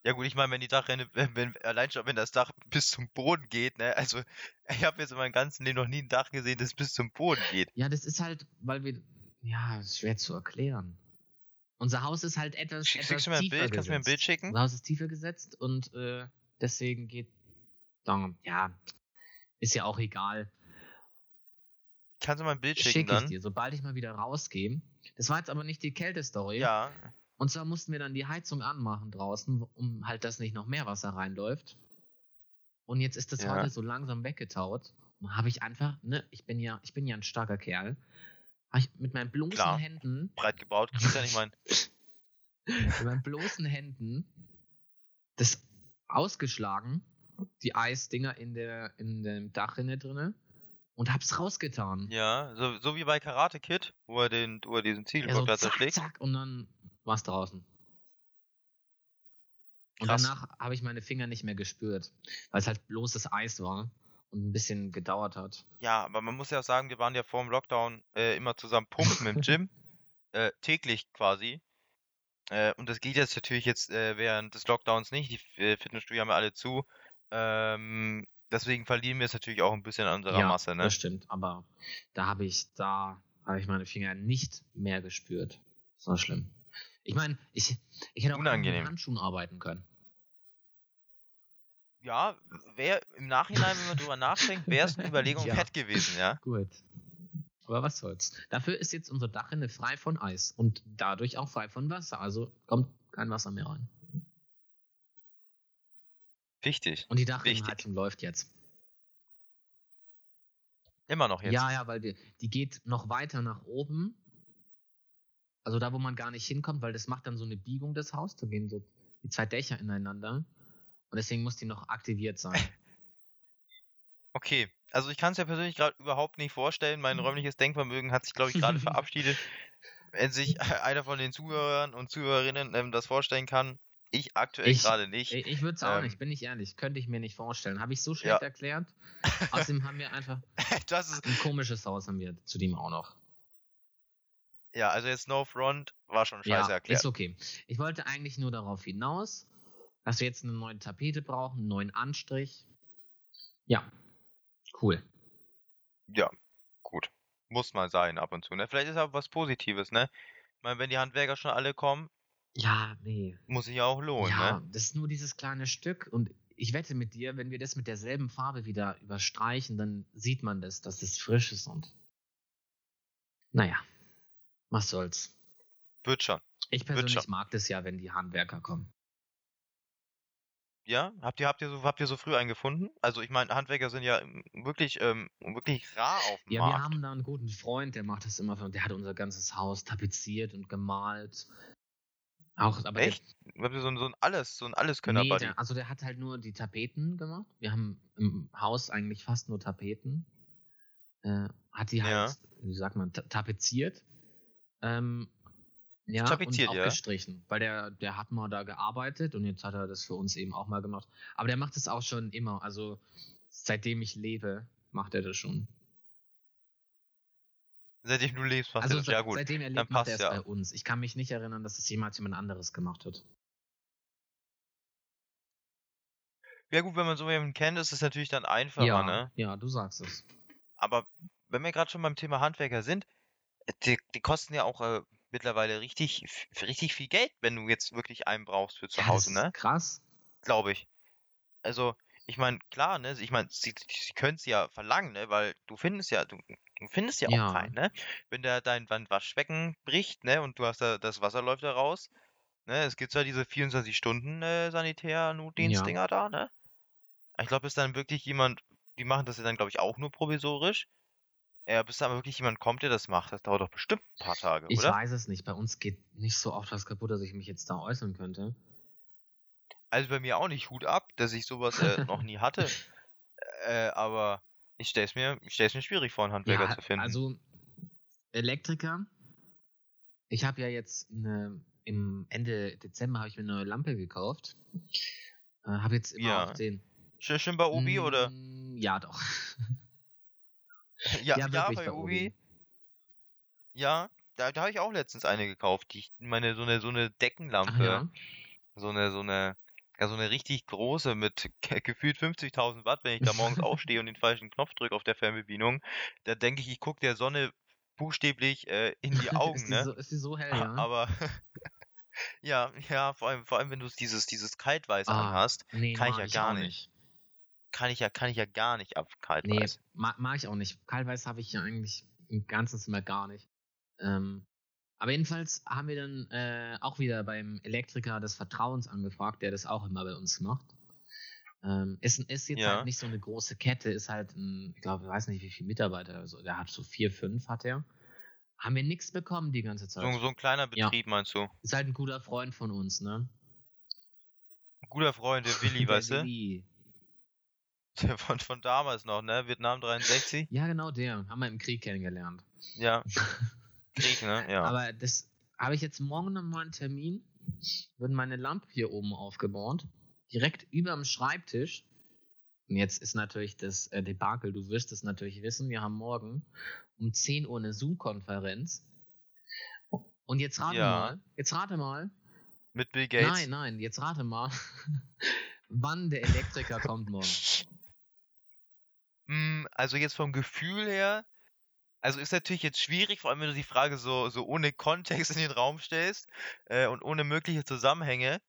S1: Ja gut, ich meine, wenn die Dachrinne, wenn, wenn, allein schon, wenn das Dach bis zum Boden geht, ne, also [laughs] ich habe jetzt in meinem ganzen Leben noch nie ein Dach gesehen, das bis zum Boden geht.
S2: Ja, das ist halt, weil wir, ja, ist schwer zu erklären. Unser Haus ist halt etwas,
S1: Schick-
S2: etwas
S1: Schickst du mir ein Bild? Kannst du mir ein Bild
S2: gesetzt.
S1: schicken?
S2: Unser Haus ist tiefer gesetzt und äh, deswegen geht, dann, ja, ist ja auch egal.
S1: Kannst du mal ein Bild schicken
S2: Schicke ich
S1: dann?
S2: dir, sobald ich mal wieder rausgehe. Das war jetzt aber nicht die Kältestory.
S1: Ja,
S2: Und zwar mussten wir dann die Heizung anmachen draußen, um halt, dass nicht noch mehr Wasser reinläuft. Und jetzt ist das
S1: Ja.
S2: heute so langsam weggetaut. Und habe ich einfach, ne, ich bin ja, ich bin ja ein starker Kerl. Habe ich mit meinen bloßen
S1: Klar.
S2: Händen,
S1: breit gebaut, kriegst ja nicht mein. [laughs]
S2: mit meinen bloßen Händen das ausgeschlagen, die Eisdinger in der, in dem Dachrinne drinne und hab's rausgetan.
S1: Ja, so, so wie bei Karate Kid, wo er den, wo er diesen
S2: Ja, so zack, zack, und dann war's draußen. Und
S1: Krass.
S2: danach habe ich meine Finger nicht mehr gespürt, weil es halt bloßes Eis war und ein bisschen gedauert hat.
S1: Ja, aber man muss ja auch sagen, wir waren ja vor dem Lockdown äh, immer zusammen pumpen im Gym. [laughs] äh, täglich quasi. Äh, und das geht jetzt natürlich jetzt äh, während des Lockdowns nicht. Die äh, Fitnessstudio haben ja alle zu. Ähm, deswegen verlieren wir es natürlich auch ein bisschen an unserer
S2: ja,
S1: Masse, ne?
S2: das stimmt. Aber da habe ich, da habe ich meine Finger nicht mehr gespürt. Das war schlimm. Ich meine, ich, ich hätte auch
S1: Unangenehm.
S2: mit Handschuhen arbeiten können.
S1: Ja, wäre im Nachhinein, wenn man drüber nachdenkt, wäre es eine [laughs] Überlegung
S2: Ja.
S1: fett gewesen, ja.
S2: Gut. Aber was soll's. Dafür ist jetzt unsere Dachrinne frei von Eis und dadurch auch frei von Wasser. Also kommt kein Wasser mehr rein.
S1: Wichtig.
S2: Und die Dachrinnenheizung läuft jetzt.
S1: Immer noch jetzt.
S2: Ja, ja, weil die, die geht noch weiter nach oben. Also da, wo man gar nicht hinkommt, weil das macht dann so eine Biegung, das Haus. Da gehen so die zwei Dächer ineinander. Und deswegen muss die noch aktiviert sein. [laughs]
S1: Okay, also ich kann es ja persönlich gerade überhaupt nicht vorstellen. Mein räumliches Denkvermögen hat sich, glaube ich, gerade [laughs] verabschiedet. Wenn sich [laughs] einer von den Zuhörern und Zuhörerinnen ähm, das vorstellen kann, ich aktuell gerade nicht.
S2: Ich, ich würde es auch
S1: Ähm.
S2: nicht, bin ich ehrlich. Könnte ich mir nicht vorstellen. Habe ich so schlecht
S1: Ja.
S2: erklärt. Außerdem haben wir einfach
S1: das ist,
S2: ein komisches Haus haben wir zudem auch noch.
S1: ja, also jetzt No Front war schon scheiße
S2: Ja,
S1: erklärt.
S2: ist okay. Ich wollte eigentlich nur darauf hinaus, dass wir jetzt eine neue Tapete brauchen, einen neuen Anstrich. Ja, cool.
S1: Ja, gut. Muss mal sein ab und zu, ne? Vielleicht ist aber was Positives, ne? Ich meine, wenn die Handwerker schon alle kommen,
S2: Ja, nee.
S1: muss sich ja auch lohnen,
S2: ja,
S1: ne?
S2: das ist nur dieses kleine Stück und ich wette mit dir, wenn wir das mit derselben Farbe wieder überstreichen, dann sieht man das, dass es frisch ist und naja, was soll's.
S1: Wird schon.
S2: Ich persönlich
S1: schon.
S2: mag das ja, wenn die Handwerker kommen.
S1: Ja? Habt ihr, habt ihr so, habt ihr so früh einen gefunden? Also ich meine, Handwerker sind ja wirklich, ähm, wirklich rar auf dem
S2: Ja, wir
S1: Markt.
S2: haben da einen guten Freund, der macht das immer, für- der hat unser ganzes Haus tapeziert und gemalt. Auch, aber der-
S1: Echt? Habt ihr so ein, so ein alles, so ein Alleskönner
S2: Nee, der, also der hat halt nur die Tapeten gemacht. Wir haben im Haus eigentlich fast nur Tapeten. Äh, hat die
S1: Ja.
S2: halt, wie sagt man, ta tapeziert. Ähm, ja,
S1: Tapeziert,
S2: und
S1: ja.
S2: aufgestrichen. Weil der, der hat mal da gearbeitet und jetzt hat er das für uns eben auch mal gemacht. Aber der macht das auch schon immer. Also seitdem ich lebe, macht er das schon.
S1: Seitdem du lebst, machst
S2: also
S1: du das. Ja gut.
S2: seitdem er
S1: dann
S2: lebt, macht er es
S1: ja.
S2: bei uns. Ich kann mich nicht erinnern, dass es jemals jemand anderes gemacht hat.
S1: Ja gut, wenn man so jemanden kennt, ist es natürlich dann einfacher,
S2: ja,
S1: ne?
S2: ja, du sagst es.
S1: Aber wenn wir gerade schon beim Thema Handwerker sind, äh, die, die kosten ja auch äh, mittlerweile richtig, richtig viel Geld, wenn du jetzt wirklich einen brauchst für zu
S2: ja,
S1: Hause,
S2: das
S1: ne?
S2: ist krass.
S1: Glaube ich. Also, ich meine, klar, ne? Ich meine, sie, sie können es ja verlangen, ne? Weil du findest ja, du, du findest ja,
S2: Ja.
S1: auch keinen, ne? Wenn da dein, Waschbecken bricht, ne? Und du hast da, das Wasser läuft da raus, ne? Es gibt zwar diese 24-Stunden-Sanitär-Notdienstdinger da, ne? Ich glaube, bis dann wirklich jemand, die machen das ja dann, glaube ich, auch nur provisorisch. Ja, bis dann wirklich jemand kommt, der das macht, das dauert doch bestimmt ein paar Tage,
S2: Ich
S1: oder?
S2: weiß es nicht. Bei uns geht nicht so oft was kaputt, dass ich mich jetzt da äußern könnte.
S1: Also bei mir auch nicht Hut ab, dass ich sowas äh, noch nie hatte. [laughs] Äh, aber ich stell's mir, ich stell's mir schwierig vor, einen Handwerker
S2: Ja,
S1: zu finden.
S2: also Elektriker. Ich habe ja jetzt eine, im Ende Dezember habe ich mir eine neue Lampe gekauft. Äh, habe jetzt immer
S1: Ja.
S2: auch den.
S1: Schön, schön bei Obi oder?
S2: Mm, Ja, doch. [laughs]
S1: Ja,
S2: ja,
S1: ja, bei Obi. Ja, da, da habe ich auch letztens eine gekauft, die ich meine so eine so eine Deckenlampe,
S2: ja.
S1: so eine so eine ja, so eine richtig große mit ge- [laughs] gefühlt 50.000 Watt, wenn ich da morgens [laughs] aufstehe und den falschen Knopf drücke auf der Fernbedienung, da denke ich, ich gucke der Sonne buchstäblich äh, in die [laughs] Augen,
S2: ist, die
S1: ne?
S2: so, ist die so hell, ja?
S1: Aber ja, ja, vor allem, vor allem, wenn du dieses, dieses Kaltweiß
S2: Ah,
S1: anhast,
S2: nee,
S1: kann ich ja gar
S2: auch
S1: nicht. Kann ich ja, kann ich ja gar nicht ab
S2: Nee,
S1: Kaltweiß.
S2: mag, mag ich auch nicht. Kaltweiß habe ich ja eigentlich im ganzen Zimmer gar nicht. Ähm, aber jedenfalls haben wir dann äh, auch wieder beim Elektriker des Vertrauens angefragt, der das auch immer bei uns macht. Ähm, ist, ist jetzt
S1: Ja.
S2: halt nicht so eine große Kette, ist halt ein, ich glaube, ich weiß nicht, wie viele Mitarbeiter, also der hat so vier, fünf hat er. Haben wir nichts bekommen die ganze Zeit.
S1: So, so ein kleiner
S2: Ja.
S1: Betrieb, meinst du?
S2: Ist halt ein guter Freund von uns, ne?
S1: Ein guter Freund, der Willi, [laughs] weißt du?
S2: Willi. [laughs]
S1: Der von, von damals noch, ne? Vietnam 63?
S2: Ja, genau der. Haben wir im Krieg kennengelernt.
S1: Ja. [laughs] Krieg, ne? Ja.
S2: Aber das habe ich jetzt morgen nochmal einen Termin. Wird meine Lampe hier oben aufgebaut. Direkt über dem Schreibtisch. Und jetzt ist natürlich das äh, Debakel, du wirst es natürlich wissen. Wir haben morgen um 10 Uhr eine Zoom-Konferenz. Und jetzt rate
S1: Ja.
S2: mal, jetzt rate mal.
S1: Mit Bill Gates.
S2: Nein, nein, jetzt rate mal, [laughs] wann der Elektriker kommt morgen.
S1: Hm, also jetzt vom Gefühl her, also ist natürlich jetzt schwierig, vor allem wenn du die Frage so, so ohne Kontext [laughs] in den Raum stellst äh, und ohne mögliche Zusammenhänge.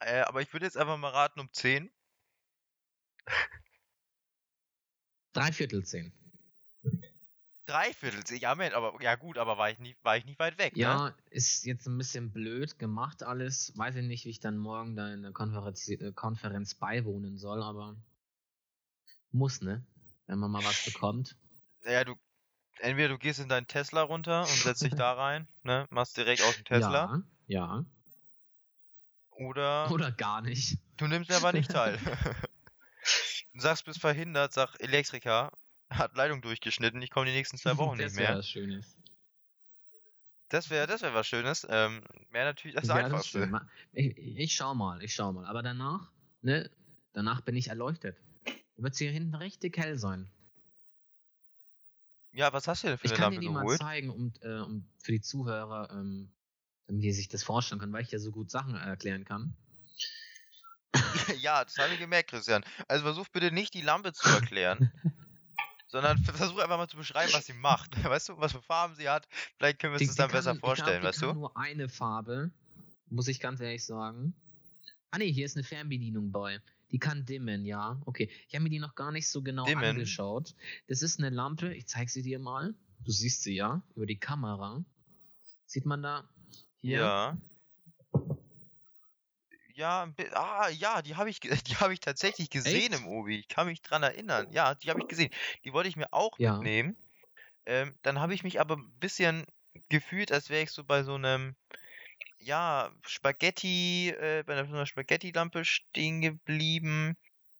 S1: Äh, aber ich würde jetzt einfach mal raten um 10.
S2: Dreiviertel zehn.
S1: Dreiviertel, zehn. ja, Mensch, aber ja gut, aber war ich nicht, war ich nicht weit weg, ne?
S2: Ja, ist jetzt ein bisschen blöd gemacht alles. Weiß ich nicht, wie ich dann morgen da in der Konferenz, äh, Konferenz beiwohnen soll, aber muss, ne? Wenn man mal was bekommt.
S1: Ja, du, entweder du gehst in deinen Tesla runter und setzt dich [laughs] da rein, ne? Machst direkt aus dem Tesla.
S2: Ja, ja.
S1: Oder [laughs]
S2: Oder gar nicht.
S1: du nimmst aber nicht teil. [laughs] du sagst, bist verhindert, sag Elektriker, hat Leitung durchgeschnitten, ich komme die nächsten zwei Wochen
S2: das
S1: nicht
S2: wäre
S1: mehr.
S2: was Schönes.
S1: Das wäre das wär was Schönes. Ähm, wäre natürlich das
S2: Ja, das
S1: Einfachste.
S2: Ma- Ich, ich schau mal, ich schau mal. Aber danach, ne, danach bin ich erleuchtet. Wird es hier hinten richtig hell sein.
S1: Ja, was hast du denn für
S2: Ich
S1: eine
S2: kann dir
S1: Lampe
S2: die mal
S1: geholt?
S2: zeigen, um, äh, um für die Zuhörer, ähm, damit die sich das vorstellen können, weil ich ja so gut Sachen erklären kann. [laughs]
S1: ja, das habe ich gemerkt, Christian. Also versuch bitte nicht die Lampe zu erklären, [laughs] sondern versuch einfach mal zu beschreiben, was sie macht. [laughs] Weißt du, was für Farben sie hat? Vielleicht können wir uns das dann besser
S2: kann,
S1: vorstellen,
S2: ich glaub,
S1: weißt du?
S2: nur eine Farbe, muss ich ganz ehrlich sagen. Ah ne, hier ist eine Fernbedienung bei. Die kann dimmen, ja. Okay. Ich habe mir die noch gar nicht so genau
S1: Dimmen?
S2: angeschaut. Das ist eine Lampe, ich zeige sie dir mal. Du siehst sie ja über die Kamera. Sieht man da? Hier.
S1: Ja. Ja, ah, ja, die habe ich, [laughs] die habe ich tatsächlich gesehen
S2: Echt?
S1: im Obi. Ich kann mich dran erinnern. Ja, die habe ich gesehen. Die wollte ich mir auch
S2: Ja.
S1: mitnehmen. Ähm, dann habe ich mich aber ein bisschen gefühlt, als wäre ich so bei so einem, ja, Spaghetti, äh, bei einer, Spaghetti-Lampe stehen geblieben.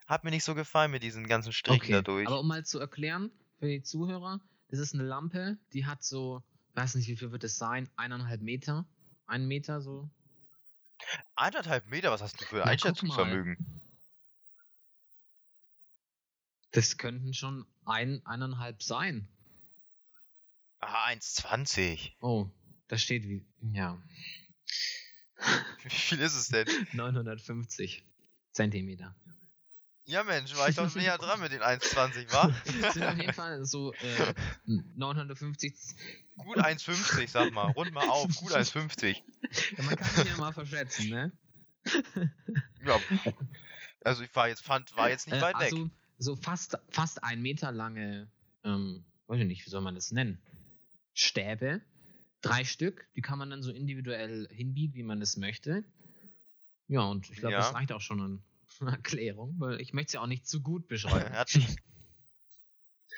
S1: Hat mir nicht so gefallen mit diesen ganzen Strichen
S2: Okay,
S1: dadurch.
S2: aber um mal zu erklären für die Zuhörer, das ist eine Lampe, die hat so, weiß nicht, wie viel wird es sein, eineinhalb Meter, einen Meter so.
S1: Eineinhalb Meter, was hast du für
S2: Na,
S1: Einschätzungsvermögen?
S2: Das könnten schon ein, eineinhalb sein.
S1: Ah, 1,20.
S2: Oh, da steht wie, ja,
S1: Wie viel ist es denn?
S2: 950 Zentimeter.
S1: Ja, Mensch, war ich doch näher [laughs] dran mit den 1,20, wa? [laughs]
S2: Das sind auf jeden Fall so äh, 950.
S1: Gut 1,50, sag mal. Rund mal auf. Gut 1,50.
S2: Ja, man kann sich ja mal verschätzen, ne?
S1: Ja. Also ich war jetzt, fand, war jetzt nicht
S2: Äh,
S1: weit weg.
S2: also so fast, fast ein Meter lange, ähm, weiß ich nicht, wie soll man das nennen? Stäbe, drei Stück, die kann man dann so individuell hinbiegen, wie man es möchte. Ja, und ich glaube,
S1: Ja.
S2: das reicht auch schon an [laughs] Erklärung, weil ich möchte es ja auch nicht zu gut beschreiben.
S1: hat mich, [laughs]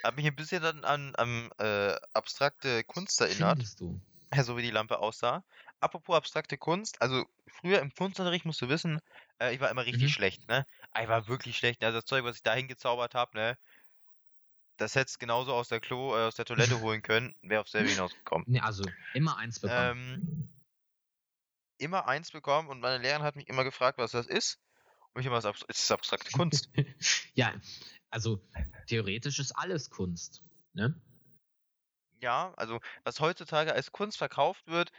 S1: hat mich ein bisschen an, an, an äh, abstrakte Kunst erinnert,
S2: Findest du?
S1: so wie die Lampe aussah. Apropos abstrakte Kunst, also früher im Kunstunterricht musst du wissen, äh, ich war immer richtig
S2: Mhm.
S1: schlecht, ne? Ich war wirklich schlecht. Also das Zeug, was ich da hingezaubert habe, ne? Das hättest genauso aus der Klo, äh, aus der Toilette [laughs] holen können, wäre auf selbe hinausgekommen.
S2: Ne, also immer eins bekommen.
S1: Ähm, immer eins bekommen und meine Lehrerin hat mich immer gefragt, was das ist. Und ich immer gesagt, es ist abstrakte Kunst. [laughs]
S2: ja, also theoretisch ist alles Kunst. Ne?
S1: ja, also was heutzutage als Kunst verkauft wird,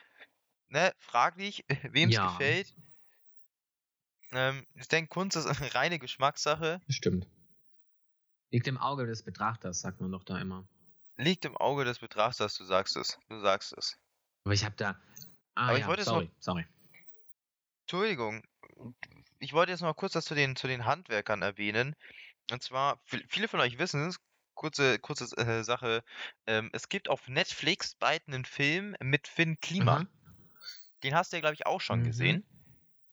S1: ne, fraglich, [laughs] wem es
S2: Ja.
S1: gefällt. Ähm, ich denke, Kunst ist eine reine Geschmackssache,
S2: Stimmt. Liegt im Auge des Betrachters, sagt man doch da immer.
S1: liegt im Auge des Betrachters, du sagst es, du sagst es.
S2: Aber ich habe da. Ah,
S1: Aber ich
S2: ja,
S1: wollte jetzt noch-
S2: sorry, sorry.
S1: Entschuldigung, ich wollte jetzt noch mal kurz das zu den, zu den Handwerkern erwähnen. Und zwar, vi- viele von euch wissen es, kurze, kurze äh, Sache, ähm, es gibt auf Netflix bald einen Film mit Finn Kliman.
S2: Aha.
S1: Den hast du ja, glaube ich, auch schon
S2: Mhm.
S1: gesehen.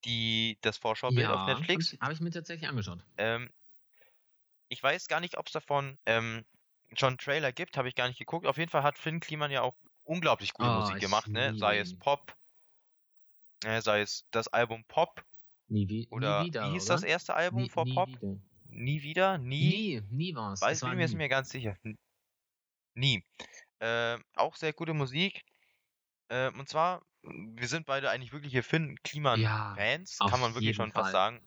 S1: Die, das Vorschaubild
S2: Ja,
S1: auf
S2: habe
S1: Netflix.
S2: ich, hab ich mir tatsächlich angeschaut.
S1: Ähm, ich weiß gar nicht, ob es davon ähm, schon einen Trailer gibt, habe ich gar nicht geguckt. Auf jeden Fall hat Finn Kliman ja auch unglaublich gute
S2: Oh,
S1: Musik
S2: ich
S1: gemacht, ne? Sei es. Pop, äh, sei es das Album Pop
S2: Nie, wie,
S1: oder
S2: nie wieder.
S1: wie hieß
S2: oder?
S1: das erste Album
S2: nie,
S1: vor
S2: nie
S1: Pop?
S2: Wieder.
S1: Nie wieder? Nie?
S2: Nie, nie war's.
S1: Weiß
S2: Es war
S1: bin mir jetzt mir ganz sicher. Nie. Ähm, auch sehr gute Musik. Ähm, und zwar, wir sind beide eigentlich wirkliche Finn Kliman
S2: Ja,
S1: kann man wirklich schon
S2: Fall.
S1: fast sagen.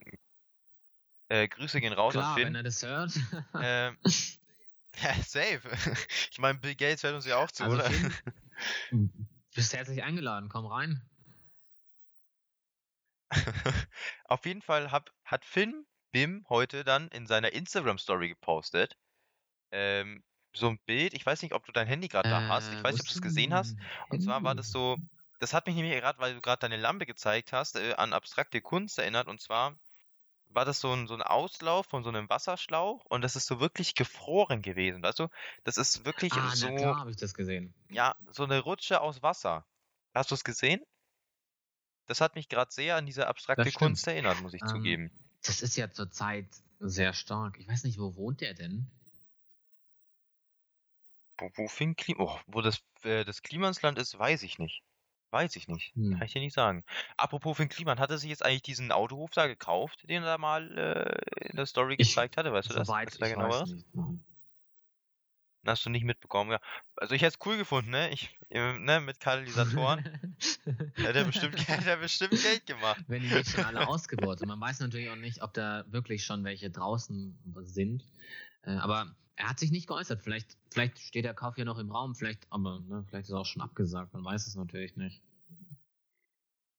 S1: Äh, Grüße gehen raus
S2: Klar,
S1: an
S2: wenn
S1: Finn.
S2: er das hört.
S1: Ähm, [laughs] ja, safe. [laughs] Ich meine, Bill Gates hört uns ja auch zu,
S2: Also
S1: oder?
S2: Finn, [laughs] bist herzlich eingeladen, komm rein.
S1: Auf jeden Fall hab, hat Finn Bim heute dann in seiner Instagram-Story gepostet. Ähm, so ein Bild, ich weiß nicht, ob du dein Handy gerade da hast. Ich
S2: Äh,
S1: weiß nicht, ob du es gesehen hast. Und zwar war das so, das hat mich nämlich gerade, weil du gerade deine Lampe gezeigt hast, äh, an abstrakte Kunst erinnert. Und zwar war das so ein, so ein Auslauf von so einem Wasserschlauch und das ist so wirklich gefroren gewesen, weißt du? Das ist wirklich
S2: Ah,
S1: so,
S2: na klar habe ich das gesehen.
S1: ja, so eine Rutsche aus Wasser. Hast du es gesehen? Das hat mich gerade sehr an diese abstrakte. Kunst erinnert, muss ich
S2: Ähm,
S1: zugeben.
S2: Das ist ja zurzeit sehr stark. Ich weiß nicht, wo wohnt der denn?
S1: Wo, wo Finn Klim oh, wo das, äh, das Klimansland ist, weiß ich nicht. Weiß ich nicht.
S2: Hm.
S1: Kann ich dir nicht sagen. Apropos Finn Kliman, hat er sich jetzt eigentlich diesen Autohof da gekauft, den er da mal äh, in der Story
S2: Ich-
S1: gezeigt hatte? Weißt du das?
S2: Soweit
S1: Weißt du da genau
S2: weiß.
S1: Hast du nicht mitbekommen, ja. Also ich hätte es cool gefunden, ne? Ich, äh, ne, mit Katalysatoren. [laughs] hätte er bestimmt, hätte er bestimmt Geld gemacht.
S2: Wenn die nicht schon alle ausgebaut sind. Man weiß natürlich auch nicht, ob da wirklich schon welche draußen sind. Aber er hat sich nicht geäußert. Vielleicht, vielleicht steht der Kauf ja noch im Raum, vielleicht, aber ne, vielleicht ist er auch schon abgesagt. Man weiß es natürlich nicht.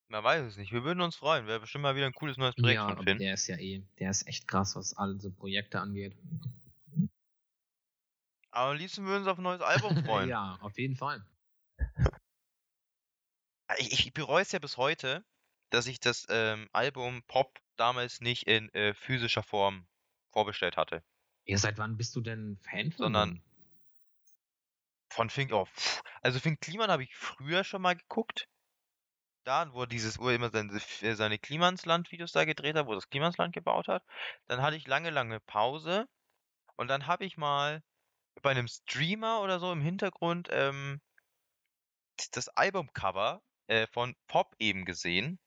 S1: Man weiß es nicht. Wir würden uns freuen. Wäre bestimmt mal wieder ein cooles neues Projekt
S2: ja,
S1: von
S2: aber
S1: Finn.
S2: der ist ja eh, der ist echt krass, was alle so Projekte angeht.
S1: Aber am liebsten würden wir uns auf ein neues Album [laughs] freuen.
S2: ja, auf jeden Fall.
S1: ich, ich bereue es ja bis heute, dass ich das ähm, Album Pop damals nicht in äh, physischer Form vorbestellt hatte.
S2: Ja, seit wann bist du denn Fan von
S1: Sondern-? Von Fink, oh, also Fink Kliman habe ich früher schon mal geguckt. Da, wo er dieses, er immer seine, äh, seine Klimansland-Videos da gedreht hat, wo er das Klimansland gebaut hat. Dann hatte ich lange, lange Pause. Und dann habe ich mal bei einem Streamer oder so im Hintergrund ähm, das Albumcover äh, von Pop eben gesehen.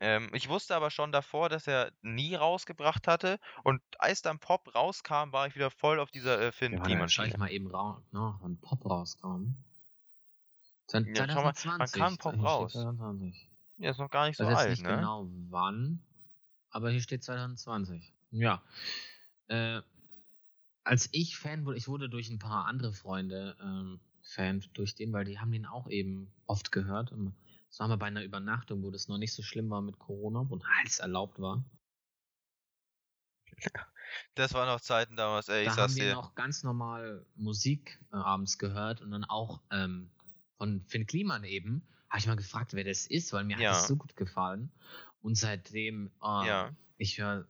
S1: Ähm, ich wusste aber schon davor, dass er nie rausgebracht hatte. Und als dann Pop rauskam, war ich wieder voll auf dieser äh, Finn
S2: Ja, warte,
S1: Kliman
S2: schau ich mal eben raus, ne, wann Pop rauskam. Zwan-
S1: Ja, schau mal,
S2: 2020.
S1: wann kam Pop raus?
S2: 2020.
S1: Ja, ist noch gar nicht
S2: Ich
S1: so
S2: jetzt
S1: alt,
S2: nicht
S1: ne?
S2: genau wann, aber hier steht 2020. Ja. Äh, als ich Fan wurde, ich wurde durch ein paar andere Freunde ähm, Fan durch den, weil die haben den auch eben oft gehört. Und Das war mal bei einer Übernachtung, wo das noch nicht so schlimm war mit Corona, wo alles erlaubt war.
S1: Das waren noch Zeiten damals, ey, ich
S2: da haben
S1: sag's
S2: wir
S1: dir.
S2: noch ganz normal Musik äh, abends gehört und dann auch ähm, von Finn Kliman eben. Habe ich mal gefragt, wer das ist, weil mir
S1: Ja.
S2: hat es so gut gefallen. Und seitdem, äh,
S1: Ja.
S2: ich höre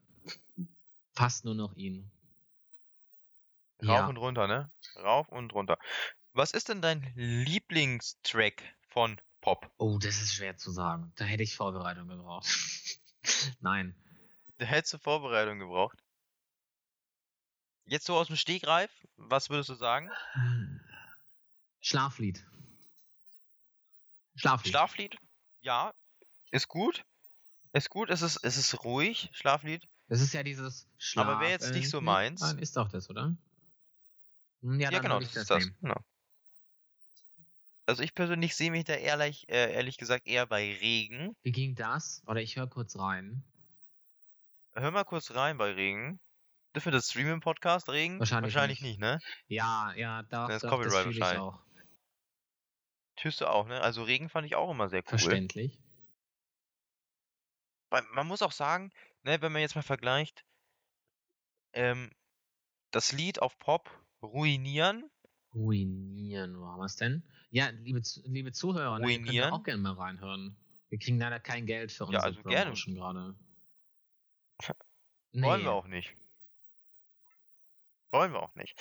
S2: fast nur noch ihn.
S1: Rauf
S2: Ja.
S1: und runter, ne? Rauf und runter. Was ist denn dein Lieblingstrack von Pop?
S2: Oh, das ist schwer zu sagen. Da hätte ich Vorbereitung gebraucht. [laughs] Nein.
S1: Da hättest du Vorbereitung gebraucht. Jetzt so aus dem Stegreif, was würdest du sagen?
S2: Schlaflied. Schlaflied.
S1: Schlaflied? Ja, ist gut. Ist gut, es ist, es ist ruhig, Schlaflied.
S2: Das ist ja dieses Schlaf.
S1: Aber wäre jetzt nicht so meins.
S2: Nein, ist doch das, oder? Hm, Ja,
S1: Ja, genau, das ist das. Genau. Also ich persönlich sehe mich da ehrlich, äh, ehrlich gesagt eher bei Regen.
S2: Wie ging das? Oder ich höre kurz rein.
S1: Hör mal kurz rein bei Regen. Dürfen wir das streamen im Podcast, Regen?
S2: Wahrscheinlich
S1: Wahrscheinlich
S2: nicht.
S1: nicht, ne?
S2: Ja, ja, da,
S1: Das ist
S2: doch,
S1: Copyright
S2: das
S1: wahrscheinlich.
S2: auch.
S1: Tust du auch, ne? Also Regen fand ich auch immer sehr cool.
S2: Verständlich.
S1: Weil man muss auch sagen, ne, wenn man jetzt mal vergleicht, ähm, das Lied auf Pop Ruinieren,
S2: Ruinieren, wo haben wir es denn? Ja, liebe, liebe Zuhörer, ne, ihr könnt
S1: Ruinieren?
S2: auch gerne mal reinhören. Wir kriegen leider kein Geld für
S1: Ja,
S2: unsere
S1: also gerne.
S2: Promotion gerade. [laughs]
S1: wollen
S2: Nee.
S1: wir auch nicht. Wollen wir auch nicht.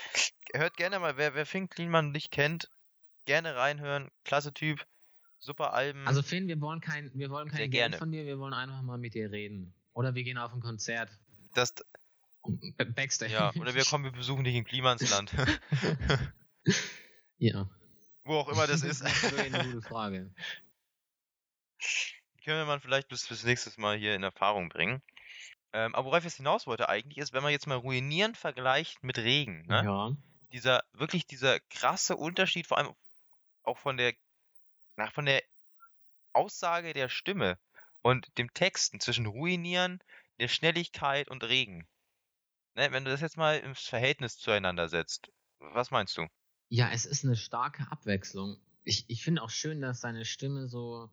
S1: Hört gerne mal, wer, wer Finn Kliman nicht kennt, gerne reinhören. Klasse Typ, super Alben.
S2: Also Finn, wir wollen kein, wir wollen
S1: Sehr
S2: kein Geld
S1: gerne.
S2: von dir, wir wollen einfach mal mit dir reden. Oder wir gehen auf ein Konzert.
S1: das,
S2: B- Backstage.
S1: ja, oder wir kommen, wir besuchen dich in Klimansland. [laughs] [laughs]
S2: ja.
S1: Wo auch immer das ist. [laughs]
S2: das ist eine gute Frage.
S1: Können wir mal vielleicht bis, bis nächstes Mal hier in Erfahrung bringen. Ähm, aber worauf ich jetzt hinaus wollte eigentlich ist, wenn man jetzt mal Ruinieren vergleicht mit Regen, ne?
S2: Ja.
S1: dieser, wirklich dieser krasse Unterschied, vor allem auch von der, na, von der Aussage der Stimme und dem Texten zwischen Ruinieren, der Schnelligkeit und Regen. Ne, wenn du das jetzt mal ins Verhältnis zueinander setzt, was meinst du?
S2: Ja, es ist eine starke Abwechslung. Ich, ich finde auch schön, dass seine Stimme so,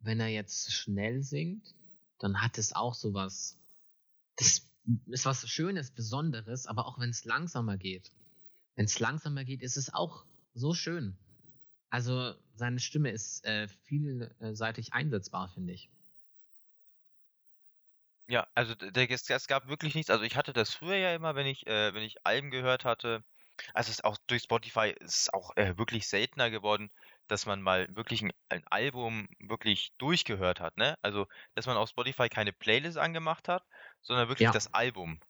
S2: wenn er jetzt schnell singt, dann hat es auch sowas. Das ist was Schönes, Besonderes, aber auch wenn es langsamer geht. Wenn es langsamer geht, ist es auch so schön. Also seine Stimme ist äh, vielseitig einsetzbar, finde ich.
S1: Ja, also es gab wirklich nichts. Also ich hatte das früher ja immer, wenn ich, äh, wenn ich Alben gehört hatte. Also es ist auch durch Spotify ist es auch äh, wirklich seltener geworden, dass man mal wirklich ein, ein Album wirklich durchgehört hat, ne? Also, dass man auf Spotify keine Playlist angemacht hat, sondern wirklich
S2: Ja.
S1: das Album.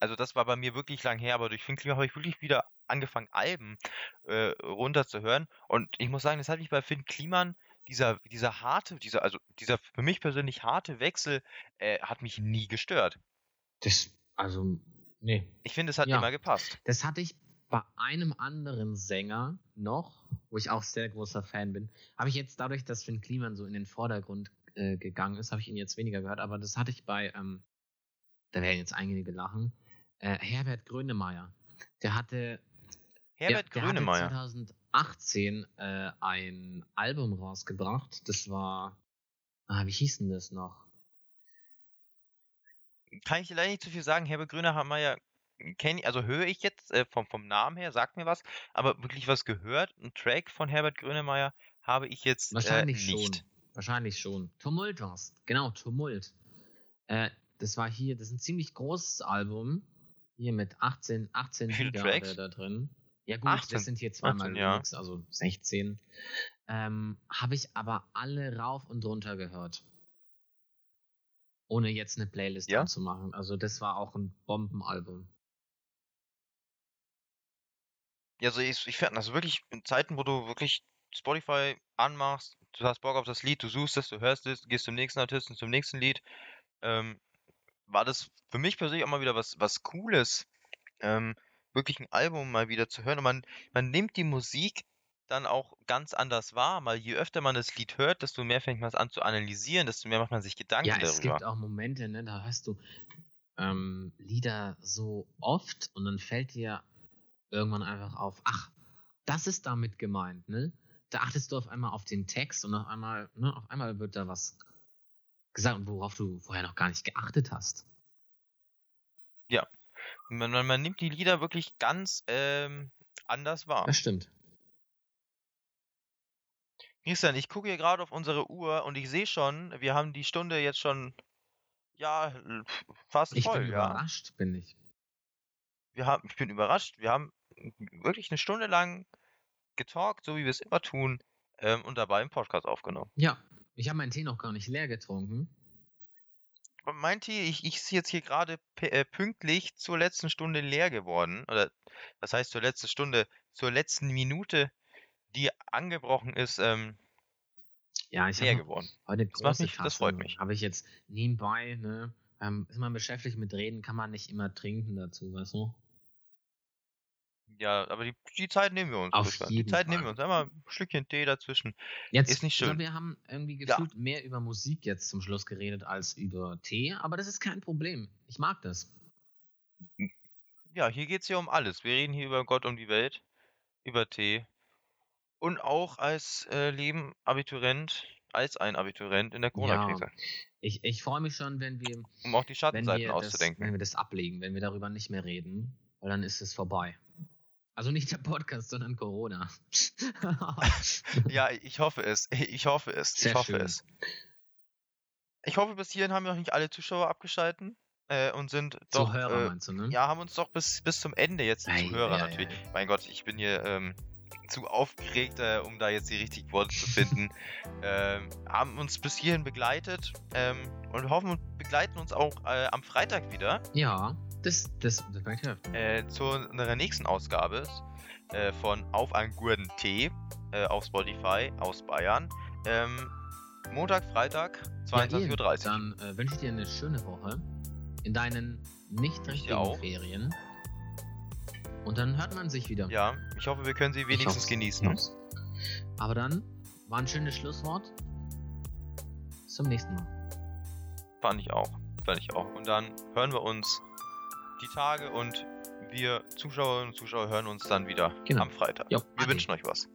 S1: Also das war bei mir wirklich lang her, aber durch Finklinger habe ich wirklich wieder angefangen, Alben äh, runterzuhören. Und ich muss sagen, das hat mich bei Finn Kliman, dieser, dieser harte, dieser, also dieser für mich persönlich harte Wechsel, äh, hat mich nie gestört.
S2: Das, also, nee.
S1: Ich finde, es hat
S2: Ja.
S1: immer gepasst.
S2: Das hatte ich bei einem anderen Sänger noch, wo ich auch sehr großer Fan bin. Habe ich jetzt dadurch, dass Finn Kliman so in den Vordergrund äh, gegangen ist, habe ich ihn jetzt weniger gehört, aber das hatte ich bei, ähm, da werden jetzt einige lachen, äh, Herbert Grönemeyer. Der hatte,
S1: Herbert
S2: der, der
S1: Grönemeyer.
S2: hatte 2018 äh, ein Album rausgebracht. Das war, ah, wie hieß denn das noch?
S1: Kann ich leider nicht zu viel sagen. Herbert Grönemeyer kenne ich, also höre ich jetzt äh, vom, vom Namen her, sagt mir was, aber wirklich was gehört, ein Track von Herbert Grönemeyer habe ich jetzt äh,
S2: Wahrscheinlich
S1: nicht.
S2: schon. Wahrscheinlich schon. Tumult war's. Genau, Tumult. Äh, das war hier, das ist ein ziemlich großes Album. Hier mit 18, 18
S1: Wie viele
S2: Lieder er da drin. Ja gut,
S1: 18,
S2: das sind hier zweimal
S1: 18, ja.
S2: Remix, also 16. Ähm, Habe ich aber alle rauf und runter gehört. Ohne jetzt eine Playlist
S1: Ja?
S2: anzumachen. Also das war auch ein Bombenalbum.
S1: Ja, also ich, ich finde, also wirklich in Zeiten, wo du wirklich Spotify anmachst, du hast Bock auf das Lied, du suchst es, du hörst es, gehst zum nächsten Artisten, zum nächsten Lied, ähm, war das für mich persönlich auch mal wieder was, was Cooles, ähm, wirklich ein Album mal wieder zu hören. Und man, man nimmt die Musik dann auch ganz anders wahr, weil je öfter man das Lied hört, desto mehr fängt man es an zu analysieren, desto mehr macht man sich Gedanken
S2: Ja, es
S1: darüber.
S2: gibt auch Momente, ne, da hörst du ähm, Lieder so oft und dann fällt dir irgendwann einfach auf, ach, das ist damit gemeint, ne? Da achtest du auf einmal auf den Text und auf einmal, ne, auf einmal wird da was gesagt, worauf du vorher noch gar nicht geachtet hast.
S1: Man, man, man nimmt die Lieder wirklich ganz ähm, anders wahr.
S2: Das stimmt.
S1: Christian, ich gucke hier gerade auf unsere Uhr und ich sehe schon, wir haben die Stunde jetzt schon, ja, fast
S2: Ich
S1: voll,
S2: bin
S1: ja.
S2: überrascht, bin ich.
S1: Wir haben, ich bin überrascht, wir haben wirklich eine Stunde lang getalkt, so wie wir es immer tun, ähm, und dabei einen Podcast aufgenommen.
S2: Ja, ich habe meinen Tee noch gar nicht leer getrunken.
S1: Mein Tee, ich, ich ist jetzt hier gerade äh, pünktlich zur letzten Stunde leer geworden, oder was heißt zur letzten Stunde, zur letzten Minute, die angebrochen ist, ähm,
S2: Ja, ich habe
S1: geworden.
S2: heute
S1: Das macht
S2: große
S1: mich- das freut mich.
S2: Habe ich jetzt nebenbei, ne? Ähm, ist man beschäftigt mit Reden, kann man nicht immer trinken dazu, weißt du?
S1: Ja, aber die, die Zeit nehmen wir uns.
S2: Auf
S1: Christian. Die
S2: jeden
S1: Zeit nehmen
S2: Fall.
S1: wir uns. Einmal ein Stückchen Tee dazwischen.
S2: Jetzt,
S1: Ist nicht
S2: ich glaub,
S1: schön.
S2: wir haben irgendwie
S1: Ja.
S2: gefühlt mehr über Musik jetzt zum Schluss geredet als über Tee, aber das ist kein Problem. Ich mag das.
S1: Ja, hier geht es ja um alles. Wir reden hier über Gott und die Welt, über Tee. Und auch als äh, Leben Abiturient, als ein Abiturient in der Corona-Krise.
S2: Ich, ich freue mich schon, wenn wir,
S1: Um auch die
S2: wenn,
S1: Schattenseiten
S2: das,
S1: auszudenken.
S2: wenn wir das ablegen, wenn wir darüber nicht mehr reden, weil dann ist es vorbei. Also nicht der Podcast, sondern Corona. [laughs]
S1: Ja, ich hoffe es. Ich hoffe es.
S2: Sehr
S1: ich hoffe
S2: schön.
S1: es. Ich hoffe, bis hierhin haben wir noch nicht alle Zuschauer abgeschalten äh, und sind doch.
S2: Zuhörer
S1: äh,
S2: meinst du, ne?
S1: ja, haben uns doch bis, bis zum Ende jetzt die
S2: Ei,
S1: Zuhörer
S2: ei,
S1: natürlich.
S2: ei.
S1: Mein Gott, ich bin hier ähm, zu aufgeregt, äh, um da jetzt die richtigen Worte zu finden. [laughs] ähm, haben uns bis hierhin begleitet ähm, und hoffen und begleiten uns auch äh, am Freitag wieder
S2: Ja, das, das, das helfen.
S1: äh, zu unserer nächsten Ausgabe äh, von Auf einen guten Tee äh, auf Spotify aus Bayern. Ähm, Montag, Freitag,
S2: Ja,
S1: 22.30
S2: Ian,
S1: Uhr.
S2: Dann äh, wünsche ich dir eine schöne Woche in deinen nicht
S1: Ich
S2: richtigen. Ferien. Und dann hört man sich wieder.
S1: Ja, ich hoffe, wir können sie wenigstens genießen.
S2: Hoff's. Aber dann war ein schönes Schlusswort. Bis zum nächsten Mal.
S1: Fand ich auch. Fand ich auch. Und dann hören wir uns die Tage und wir Zuschauerinnen und Zuschauer hören uns dann wieder
S2: Genau.
S1: am Freitag.
S2: Jo,
S1: Wir wünschen euch was.